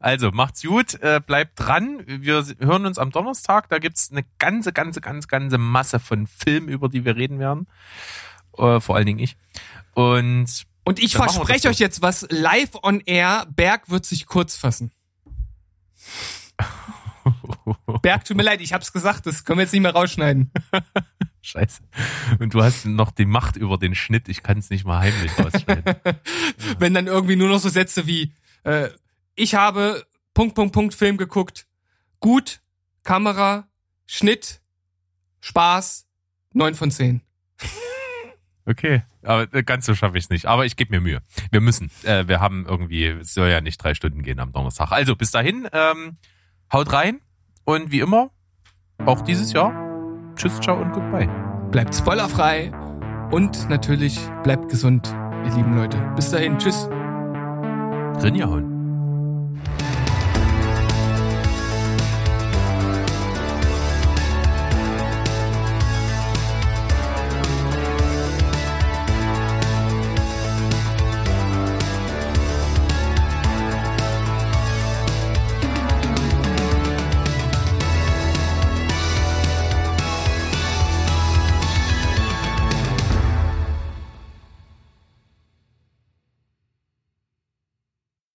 Also, macht's gut, äh, bleibt dran. Wir hören uns am Donnerstag. Da gibt's eine ganze, ganze, ganze, ganze Masse von Filmen, über die wir reden werden. Äh, vor allen Dingen ich. Und Und ich verspreche euch jetzt was live on air. Berg wird sich kurz fassen. (laughs) Berg, tut mir leid, ich hab's gesagt, das können wir jetzt nicht mehr rausschneiden. (laughs) Scheiße. Und du hast noch die Macht über den Schnitt. Ich kann es nicht mal heimlich rausschneiden. (laughs) Wenn dann irgendwie nur noch so Sätze wie, äh, ich habe Punkt, Punkt, Punkt Film geguckt. Gut, Kamera, Schnitt, Spaß, neun von zehn. Okay, aber äh, ganz so schaffe ich es nicht. Aber ich gebe mir Mühe. Wir müssen. Äh, wir haben irgendwie, es soll ja nicht drei Stunden gehen am Donnerstag. Also bis dahin, ähm, haut rein und wie immer, auch dieses Jahr, tschüss, ciao und goodbye. Bleibt spoilerfrei und natürlich bleibt gesund, ihr lieben Leute. Bis dahin, tschüss. Rinjahauen.